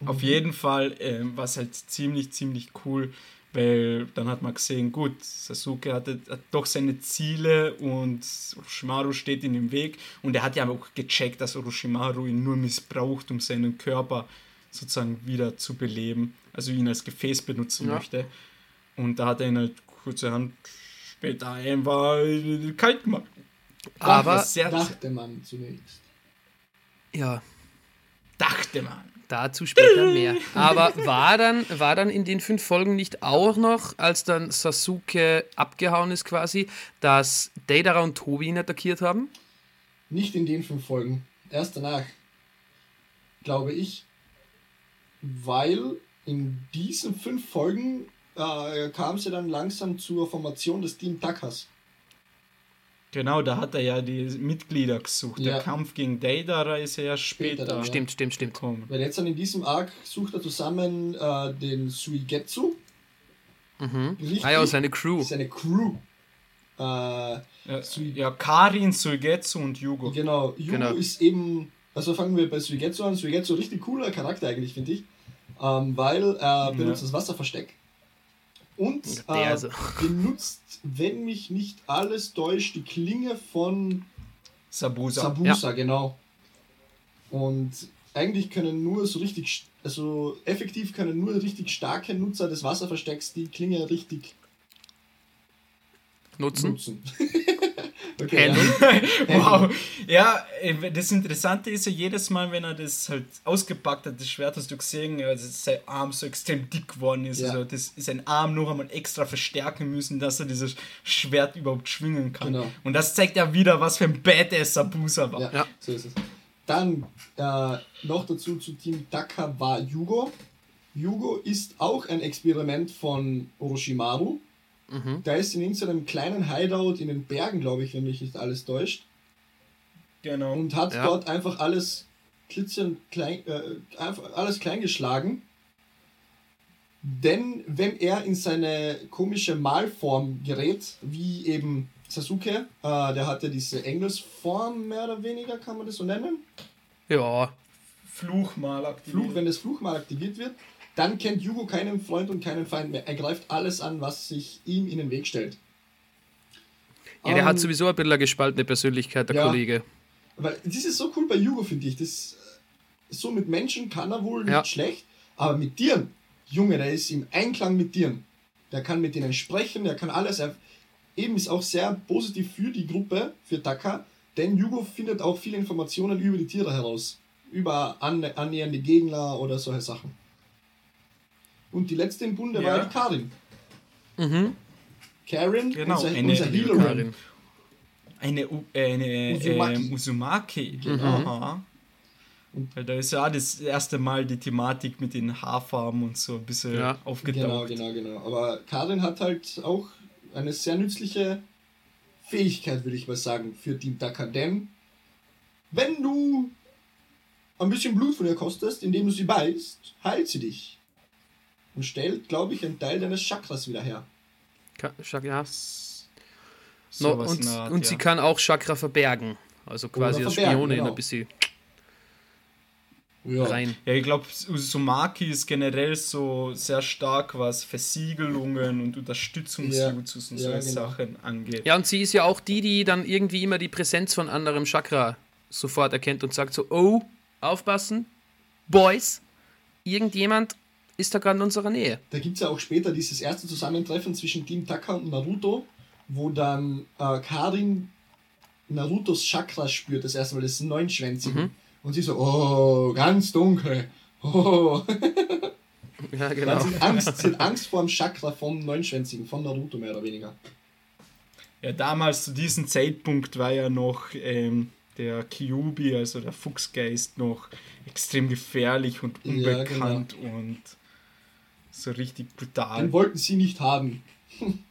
A: Auf jeden Fall ähm, war es halt ziemlich, ziemlich cool, weil dann hat man gesehen, gut, Sasuke hatte, hat doch seine Ziele und Orochimaru steht ihm im Weg und er hat ja auch gecheckt, dass Orochimaru ihn nur missbraucht, um seinen Körper sozusagen wieder zu beleben, also ihn als Gefäß benutzen
B: Ja.
A: möchte. Und da hat er ihn halt kurzerhand später einfach kalt gemacht.
B: Aber,
A: Das sehr-
C: dachte man zunächst.
B: ja,
A: Dachte man.
B: dazu später mehr. Aber war dann, war dann in den fünf Folgen nicht auch noch, als dann Sasuke abgehauen ist quasi, dass Deidara und Tobi ihn attackiert haben?
C: Nicht in den fünf Folgen. Erst danach. Glaube ich. Weil in diesen fünf Folgen äh, kam es ja dann langsam zur Formation des Team Takas.
A: Genau, da hat er ja die Mitglieder gesucht.
C: Ja.
A: Der Kampf gegen Deidara ist ja später,
C: Später ja.
B: Stimmt, stimmt, stimmt.
A: gekommen.
C: Weil jetzt dann in diesem Arc sucht er zusammen äh, den Suigetsu.
B: Mhm.
C: Richtig.
B: Ah ja, seine Crew.
C: Seine Crew. Äh,
A: Ja, ja, Karin, Suigetsu und Yugo.
C: Genau, Yugo
B: Genau.
C: ist eben, also fangen wir bei Suigetsu an. Suigetsu richtig cooler Charakter eigentlich, finde ich. Ähm, weil er benutzt das Wasserversteck. Und äh, benutzt, wenn mich nicht alles täuscht, die Klinge von
A: Sabusa.
C: Sabusa, genau. Und eigentlich können nur so richtig, also effektiv können nur richtig starke Nutzer des Wasserverstecks die Klinge richtig
B: Nutzen.
C: nutzen. okay, ja.
A: Wow. Ja, äh, das Interessante ist ja jedes Mal, wenn er das halt ausgepackt hat, das Schwert hast du gesehen, dass sein Arm so extrem dick geworden ist.
C: Ja.
A: Also das ist ein Arm noch einmal extra verstärken müssen, dass er dieses Schwert überhaupt schwingen kann.
C: Genau.
A: Und das zeigt ja wieder, was für ein Badass Sabusa war.
C: Ja,
B: Ja.
C: so ist es. Dann äh, noch dazu zu Team Daka war Yugo. Yugo ist auch ein Experiment von Orochimaru.
B: Mhm.
C: Der ist in irgendeinem kleinen Hideout in den Bergen, glaube ich, wenn mich nicht alles täuscht.
A: Genau.
C: Und hat
B: Ja.
C: dort einfach alles klitzern klein, äh, einfach alles klein geschlagen. Denn wenn er in seine komische Malform gerät, wie eben Sasuke, äh, der hatte diese Engelsform mehr oder weniger, kann man das so nennen?
B: Ja.
A: Fluch mal aktiviert.
C: Fluch, wenn das Fluch mal aktiviert wird, dann kennt Jugo keinen Freund und keinen Feind mehr. Er greift alles an, was sich ihm in den Weg stellt.
B: Ja, der
C: Ähm,
B: hat sowieso ein bisschen eine gespaltene Persönlichkeit, der
C: ja.
B: Kollege.
C: Weil das ist so cool bei Jugo, finde ich. Das, so mit Menschen kann er wohl nicht
B: Ja.
C: schlecht, aber mit Tieren, Junge, der ist im Einklang mit Tieren. Der kann mit denen sprechen, der kann alles. Er eben ist auch sehr positiv für die Gruppe, für Taka, denn Jugo findet auch viele Informationen über die Tiere heraus. Über an, annähernde Gegner oder solche Sachen. Und die letzte im Bunde war
A: Ja.
C: die Karin.
B: Mhm.
C: Karin,
A: Genau,
C: unser,
A: eine
C: unser Healerin.
B: Karin.
A: Eine, U- äh, eine
C: Uzumaki.
A: Uzumaki.
C: Genau.
A: Aha. Weil da ist ja das erste Mal die Thematik mit den Haarfarben und so ein bisschen
B: Ja.
C: Genau,
A: aufgetaucht.
C: genau, genau. Aber Karin hat halt auch eine sehr nützliche Fähigkeit, würde ich mal sagen, für Team Dakar. Denn wenn du ein bisschen Blut von ihr kostest, indem du sie beißt, heilt sie dich. Und stellt, glaube ich, einen Teil deines Chakras wieder her.
B: Ka- Chak- Ja.
A: So
B: No, und
A: Art,
B: und
A: ja.
B: sie kann auch Chakra verbergen. Also quasi als Spionin
C: genau.
B: ein bisschen
C: Ja.
B: rein.
A: Ja, ich glaube, Uzumaki ist generell so sehr stark, was Versiegelungen und Unterstützungsjutsus und
C: Ja,
A: solche
C: genau.
A: Sachen angeht.
B: Ja, und sie ist ja auch die, die dann irgendwie immer die Präsenz von anderem Chakra sofort erkennt und sagt so, oh, aufpassen, Boys, irgendjemand ist da gerade in unserer Nähe.
C: Da gibt es ja auch später dieses erste Zusammentreffen zwischen Team Taka und Naruto, wo dann äh, Karin Narutos Chakra spürt, das erste Mal, das neunschwänzige.
B: Mhm.
C: Und sie so, oh, ganz dunkel. Oh.
B: Ja,
C: Dann
B: genau.
C: sie, Angst, sie hat Angst vor dem Chakra vom neunschwänzigen, von Naruto mehr oder weniger.
A: Ja, damals zu diesem Zeitpunkt war ja noch ähm, der Kyubi, also der Fuchsgeist, noch extrem gefährlich und
C: Ja, genau.
A: unbekannt und so richtig brutal.
C: Den wollten sie nicht haben.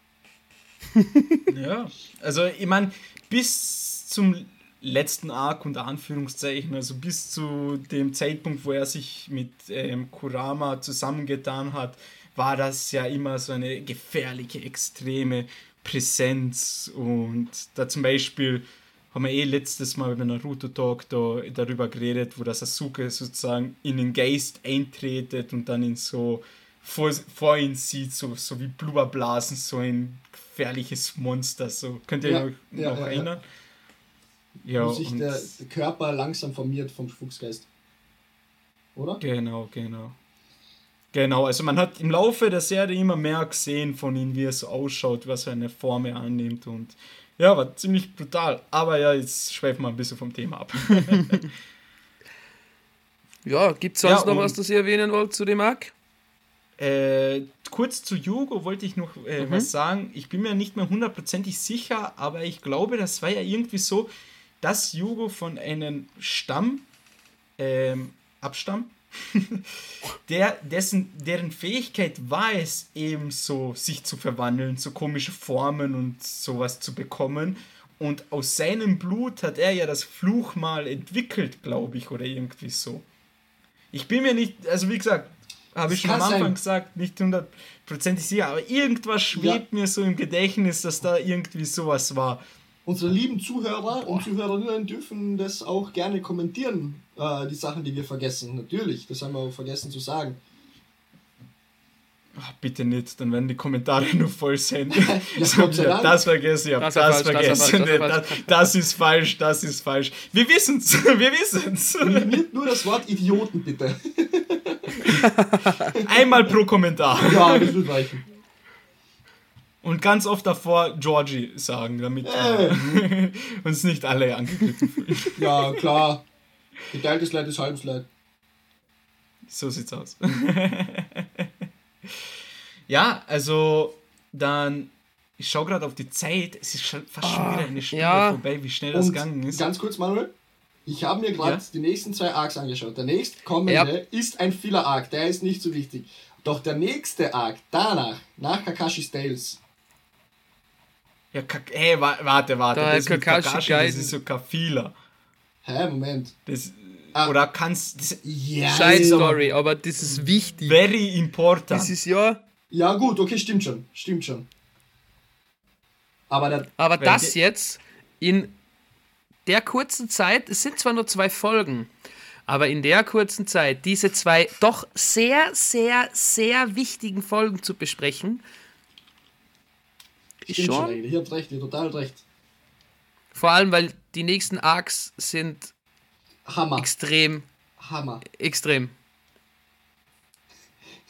A: Ja, also ich meine, bis zum letzten Arc unter Anführungszeichen, also bis zu dem Zeitpunkt, wo er sich mit ähm, Kurama zusammengetan hat, war das ja immer so eine gefährliche, extreme Präsenz und da zum Beispiel haben wir eh letztes Mal beim Naruto Talk da, darüber geredet, wo das Sasuke sozusagen in den Geist eintretet und dann ihn so vor, vor ihn sieht, so, so wie Blubberblasen, so ein gefährliches Monster. So. Könnt ihr
C: Ja,
A: euch
C: ja,
A: noch
C: ja, ja.
A: erinnern? Ja,
C: wo sich
A: und
C: der Körper langsam formiert vom Fuchsgeist. Oder?
A: genau, genau. Genau, also man hat im Laufe der Serie immer mehr gesehen von ihm, wie er so ausschaut, was für eine Form er annimmt und ja, war ziemlich brutal. Aber ja, jetzt schweifen wir ein bisschen vom Thema ab.
B: Ja, gibt es sonst
A: Ja,
B: noch was, das ihr erwähnen wollt zu dem Arc?
A: Äh, kurz zu Yugo wollte ich noch äh,
B: Mhm.
A: was sagen. Ich bin mir nicht mehr hundertprozentig sicher, aber ich glaube, das war ja irgendwie so, dass Yugo von einem Stamm ähm, abstammt, der, dessen, deren Fähigkeit war es eben so, sich zu verwandeln, so komische Formen und sowas zu bekommen. Und aus seinem Blut hat er ja das Fluchmal entwickelt, glaube ich, oder irgendwie so. Ich bin mir nicht, also wie gesagt, habe ich schon am
C: kann
A: Anfang
C: sein.
A: gesagt, nicht hundertprozentig sicher, aber irgendwas schwebt mir so im Gedächtnis, dass da irgendwie sowas war.
C: Unsere lieben Zuhörer und Zuhörerinnen dürfen das auch gerne kommentieren, äh, die Sachen, die wir vergessen. Natürlich, das haben wir auch vergessen zu sagen.
A: Ach, bitte nicht, dann werden die Kommentare nur voll sein.
C: Ja,
A: so, ja, das vergessen, ja,
B: Das
A: das, vergessen.
B: falsch, das
A: das, das ist falsch, das ist falsch. Wir wissen's, wir wissen's.
C: Eliminiert nur das Wort Idioten, bitte.
A: Einmal pro Kommentar.
C: Ja, das wird reichen.
A: Und ganz oft davor Georgie sagen, damit
C: Äh.
A: wir uns nicht alle angegriffen fühlen.
C: Ja, klar. Geteiltes Leid ist halbes Leid.
A: So sieht's aus. ja, also dann, ich schaue gerade auf die Zeit, es ist schon fast schon wieder eine Stunde
B: ja.
A: vorbei, wie schnell das
C: Und
A: gegangen ist.
C: ganz kurz, Manuel. Ich habe mir gerade
A: Ja?
C: die nächsten zwei Arcs angeschaut. Der nächste kommende
B: Ja.
C: ist ein Filler-Arc, der ist nicht so wichtig. Doch der nächste Arc, danach, nach Kakashi's Tales,
A: Ja, Kak hey, wa warte, warte,
B: Da,
A: das
B: Kakashi
A: Kakashi, das ist so Kafila.
C: Hä, Moment.
A: Das,
C: Ah.
A: Oder kannst, das ist
C: Ja,
B: Scheiß
A: ist aber-
B: Story, aber das ist wichtig.
A: very important.
B: Das ist ja,
C: ja, gut, okay, stimmt schon. Stimmt schon. Aber der,
B: aber das jetzt in der kurzen Zeit, es sind zwar nur zwei Folgen, Aber in der kurzen Zeit diese zwei doch sehr, sehr, sehr wichtigen Folgen zu besprechen, ist
C: schon
B: schon.
C: Ihr habt recht, ihr habt total recht.
B: Vor allem, weil die nächsten Arcs sind
C: Hammer.
B: extrem,
C: Hammer.
B: extrem.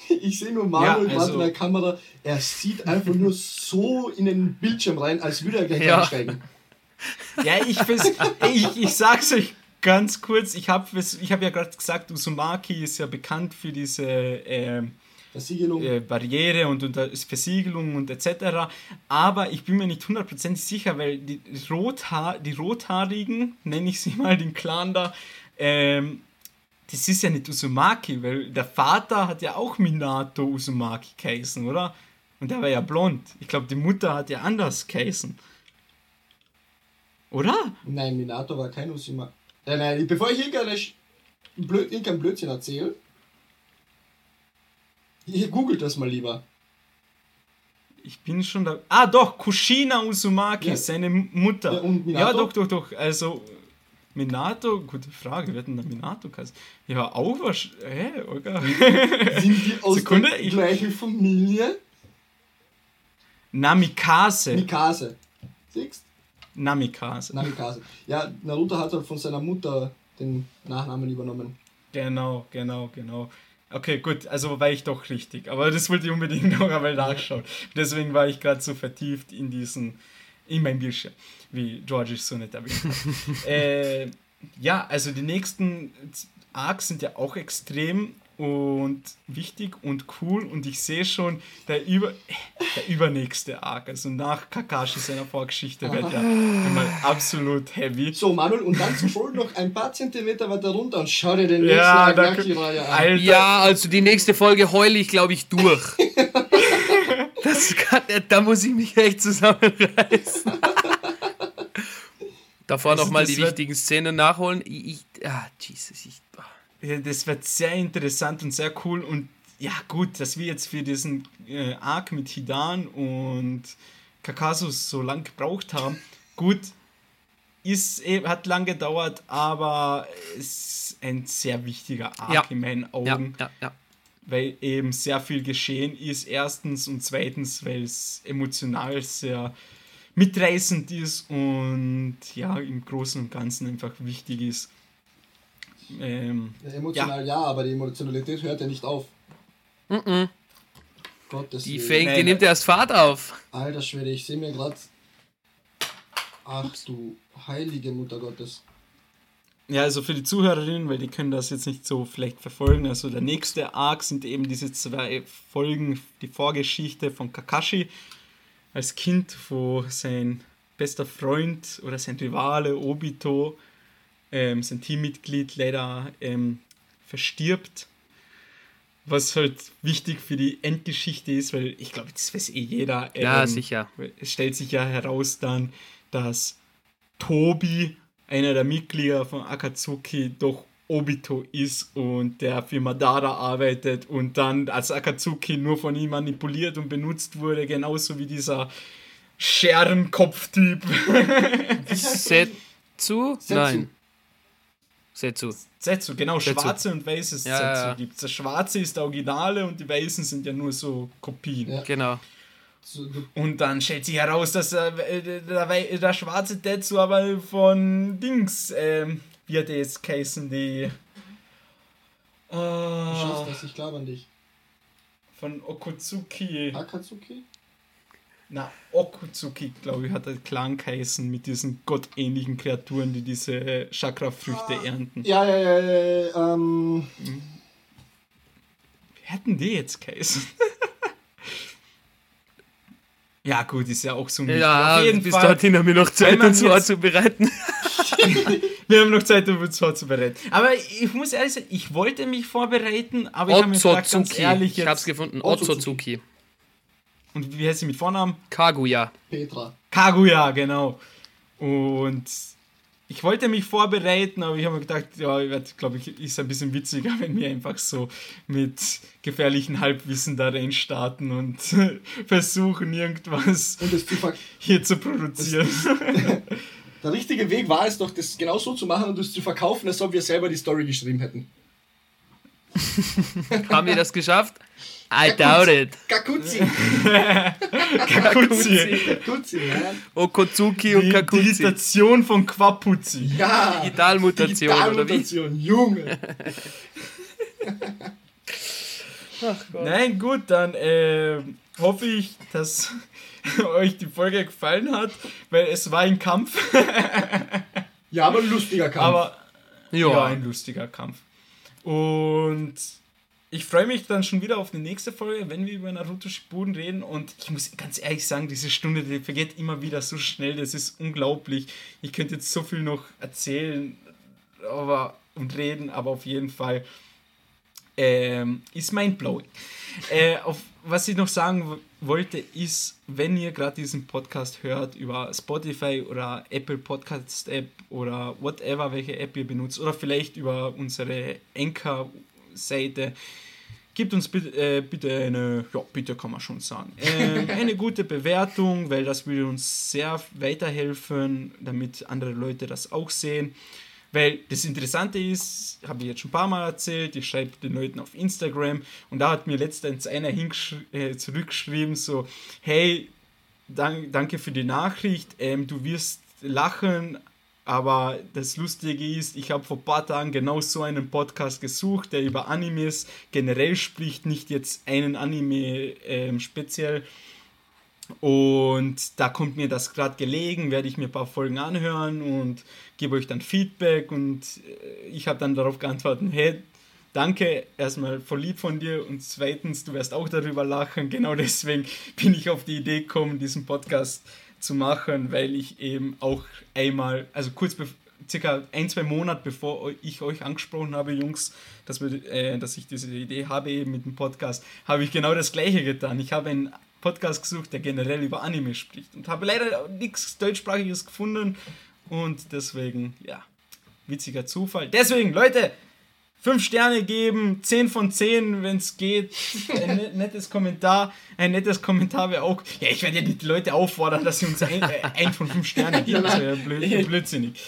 C: Ich sehe nur Manuel
A: Ja, also-
C: in der Kamera. Er sieht einfach nur so in den Bildschirm rein, als würde er gleich
B: Ja.
C: einsteigen.
A: Ja, ich, ich, ich sag's euch ganz kurz. Ich habe ich hab ja gerade gesagt, Uzumaki ist ja bekannt für diese
C: Versiegelung.
A: äh, Barriere und unter Versiegelung und etc. Aber ich bin mir nicht hundertprozentig sicher, weil die, Rothaar, die Rothaarigen, nenne ich sie mal, den Clan da, ähm, das ist ja nicht Uzumaki, weil der Vater hat ja auch Minato Uzumaki geheißen, oder? Und der war ja blond. Ich glaube, die Mutter hat ja anders geheißen. Oder?
C: Nein, Minato war kein Usima. Äh, nein, bevor ich irgendeine Sch- Blöd, irgendein Blödsinn erzähle, ihr googelt das mal lieber.
A: Ich bin schon da. Ah, doch, Kushina Uzumaki,
C: Ja.
A: seine Mutter.
C: Ja, und Minato?
A: Ja, doch, doch, doch. Also, Minato, gute Frage, wer hat denn der Minato geheißen? Ja, auch was. Hä, oder?
C: Sind die aus
A: Sekunde,
C: der
A: ich-
C: gleichen Familie?
A: Namikaze.
C: Mikase. Siehst?
A: Namikaze.
C: Namikaze. Ja, Naruto hat halt von seiner Mutter den Nachnamen übernommen.
A: Genau, genau, genau. Okay, gut, also war ich doch richtig. Aber das wollte ich unbedingt noch einmal nachschauen. Deswegen war ich gerade so vertieft in diesen, in mein Bildschirm, wie George es so nicht erwähnt hat. äh, ja, also die nächsten Arcs sind ja auch extrem und wichtig und cool und ich sehe schon, der, über, der übernächste Arc, also nach Kakashi seiner Vorgeschichte, wird ja immer absolut heavy.
C: So, Manuel, und dann scroll noch ein paar Zentimeter weiter runter und schau dir den
A: Ja,
C: nächsten
A: da,
C: Agaki-Reihe an.
A: Alter,
B: Ja, also die nächste Folge heule ich, glaube ich, durch. Das kann, da muss ich mich echt zusammenreißen. Davor
A: Also
B: nochmal die wichtigen Szenen nachholen. Ich, ich, ah, Jesus, ich.
A: Ja, Das wird sehr interessant und sehr cool und ja gut, dass wir jetzt für diesen äh, Arc mit Hidan und Kakasus so lang gebraucht haben. Gut, ist, eh- hat lang gedauert, aber es ist ein sehr wichtiger Arc
B: Ja.
A: in meinen
B: ja,
A: Augen,
B: ja, ja.
A: weil eben sehr viel geschehen ist, erstens und zweitens, weil es emotional sehr mitreißend ist und ja, im Großen und Ganzen einfach wichtig ist. Ähm,
C: Ja, emotional ja. aber die Emotionalität hört ja nicht auf.
B: Mhm.
C: Gottes
B: Die,
C: Willen.
B: fängt, die
A: Nein,
B: nimmt erst Fahrt auf.
C: Alter Schwede, ich sehe mir gerade. Ach du heilige Mutter Gottes.
A: Ja, also für die Zuhörerinnen, weil die können das jetzt nicht so vielleicht verfolgen. Also der nächste Arc sind eben diese zwei Folgen, die Vorgeschichte von Kakashi als Kind, wo sein bester Freund oder sein Rivale Obito, ähm, sein Teammitglied, leider ähm, verstirbt. Was halt wichtig für die Endgeschichte ist, weil ich glaube, das weiß eh jeder.
B: Ja,
A: ähm,
B: sicher.
A: es stellt sich ja heraus dann, dass Tobi, einer der Mitglieder von Akatsuki, doch Obito ist und der für Madara arbeitet und dann als Akatsuki nur von ihm manipuliert und benutzt wurde, genauso wie dieser Scherenkopftyp.
B: Setsu? Nein. Setsu.
A: Setsu, genau,
B: Setsu.
A: schwarze und weißes
B: Ja,
A: Setsu
B: ja.
A: gibt's. Der schwarze ist der Originale und die weißen sind ja nur so Kopien.
C: Ja.
B: Genau.
A: Und dann stellt sich heraus, dass äh, der, der, der schwarze Tetsu aber von Dings, ähm, wie hat der jetzt geheißen, die. Äh,
C: das, ich glaube an dich.
A: von Okutsuki.
C: Akatsuki?
A: Na, Okutsuki, glaube ich, hat der Clan geheißen mit diesen gottähnlichen Kreaturen, die diese äh, Chakra-Früchte ernten.
C: Ja, ja, ja, ja, ja, ähm.
A: Wie hätten die jetzt geheißen? ja, gut, ist ja auch so ein
B: Ja, bis
A: Fall.
B: dorthin haben wir noch Zeit, uns
A: jetzt-
B: vorzubereiten.
A: Wir haben noch Zeit, um uns vorzubereiten. Aber ich muss ehrlich sagen, ich wollte mich vorbereiten, aber ich habe mir gedacht, ganz ehrlich
B: Ich hab's
A: jetzt.
B: gefunden.
C: Otsutsuki.
B: Otsutsuki.
A: Und wie heißt sie mit Vornamen?
B: Kaguya.
C: Petra.
A: Kaguya, genau. Und ich wollte mich vorbereiten, aber ich habe mir gedacht, ja, ich werde, glaube ich, ist ein bisschen witziger, wenn wir einfach so mit gefährlichen Halbwissen da reinstarten und
C: Der richtige Weg war es doch, das genau so zu machen und das zu verkaufen, als ob wir selber die Story geschrieben hätten.
B: Haben wir das geschafft? I doubt it.
C: Kakuzi.
A: Kakuzi.
C: Kakuzi, ja.
B: Okotsuki und
A: Die
B: Kakuzi.
A: Digitation von Quapuzi.
C: Ja.
B: Digitalmutation, oder wie?
C: Digitalmutation, Junge.
A: Nein, gut, dann äh, hoffe ich, dass euch die Folge gefallen hat, weil es war ein Kampf,
C: Ja, aber ein lustiger Kampf.
A: aber
B: Ja.
A: ja, ein lustiger Kampf. Und ich freue mich dann schon wieder auf die nächste Folge, wenn wir über Naruto Shippuden reden. Und ich muss ganz ehrlich sagen, diese Stunde, die vergeht immer wieder so schnell. Das ist unglaublich. Ich könnte jetzt so viel noch erzählen aber, und reden, aber auf jeden Fall ähm, ist mindblowing. äh, was ich noch sagen wollte, ist, wenn ihr gerade diesen Podcast hört über Spotify oder Apple Podcast App oder whatever, welche App ihr benutzt, oder vielleicht über unsere Anchor-Seite, Gebt uns bitte, äh, bitte eine, ja, bitte kann man schon sagen, ähm, eine gute Bewertung, weil das würde uns sehr weiterhelfen, damit andere Leute das auch sehen. Weil das Interessante ist, habe ich jetzt schon ein paar Mal erzählt, ich schreibe den Leuten auf Instagram und da hat mir letztens einer äh, zurückgeschrieben, so, hey, dank, danke für die Nachricht, ähm, du wirst lachen, aber das Lustige ist, ich habe vor ein paar Tagen genau so einen Podcast gesucht, der über Animes generell spricht, nicht jetzt einen Anime ähm, speziell. Und da kommt mir das gerade gelegen, werde ich mir ein paar Folgen anhören und gebe euch dann Feedback. Und äh, ich habe dann darauf geantwortet, hey, danke, erstmal voll lieb von dir und zweitens, du wirst auch darüber lachen. Genau deswegen bin ich auf die Idee gekommen, diesen Podcast zu machen, weil ich eben auch einmal, also kurz circa ein, zwei Monate bevor ich euch angesprochen habe, Jungs, dass, wir, äh, dass ich diese Idee habe eben mit dem Podcast, habe ich genau das gleiche getan. Ich habe einen Podcast gesucht, der generell über Anime spricht und habe leider nichts deutschsprachiges gefunden und deswegen, ja, witziger Zufall. Deswegen, Leute, 5 Sterne geben, 10 von 10, wenn es geht. Ein ne- nettes Kommentar. Ein nettes Kommentar wäre auch. Ja, ich werde ja die Leute auffordern, dass sie uns ein, äh, ein von 5 Sterne geben. Das wäre blöd, blödsinnig.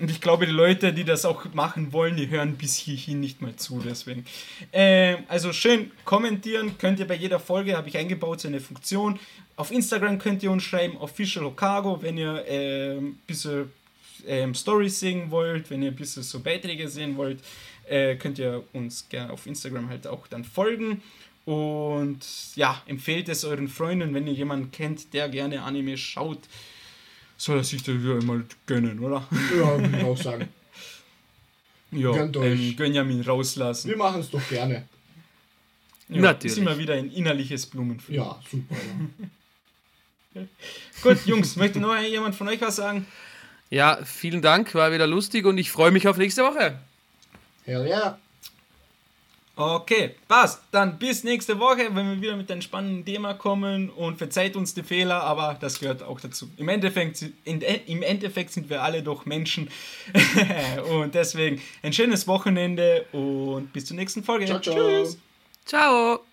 A: Und ich glaube, die Leute, die das auch machen wollen, die hören bis hierhin nicht mal zu. Deswegen. Ähm, also schön kommentieren könnt ihr bei jeder Folge, habe ich eingebaut, so eine Funktion. Auf Instagram könnt ihr uns schreiben, Official Okago, wenn ihr ähm, ein bisschen ähm, Stories sehen wollt, wenn ihr ein bisschen so Beiträge sehen wollt, äh, könnt ihr uns gerne auf Instagram halt auch dann folgen. Und ja, empfehlt es euren Freunden, wenn ihr jemanden kennt, der gerne Anime schaut, soll er sich das wieder mal gönnen, oder?
C: Ja, würde ich auch sagen.
A: Ja,
C: Gönnt euch.
A: ähm, Gönjamin rauslassen.
C: Wir machen es doch gerne.
A: Ja,
B: Natürlich.
A: Ist immer wieder ein innerliches Blumenpflücken.
C: Ja, super. Ja.
A: Gut, Jungs, möchte noch jemand von euch was sagen?
B: Ja, vielen Dank, war wieder lustig und ich freue mich auf nächste Woche.
C: Hell yeah.
A: Okay, passt. Dann bis nächste Woche, wenn wir wieder mit einem spannenden Thema kommen und verzeiht uns die Fehler, aber das gehört auch dazu. Im Endeffekt, in, im Endeffekt sind wir alle doch Menschen und deswegen ein schönes Wochenende und bis zur nächsten Folge.
C: Ciao, ciao.
A: Tschüss.
B: Ciao!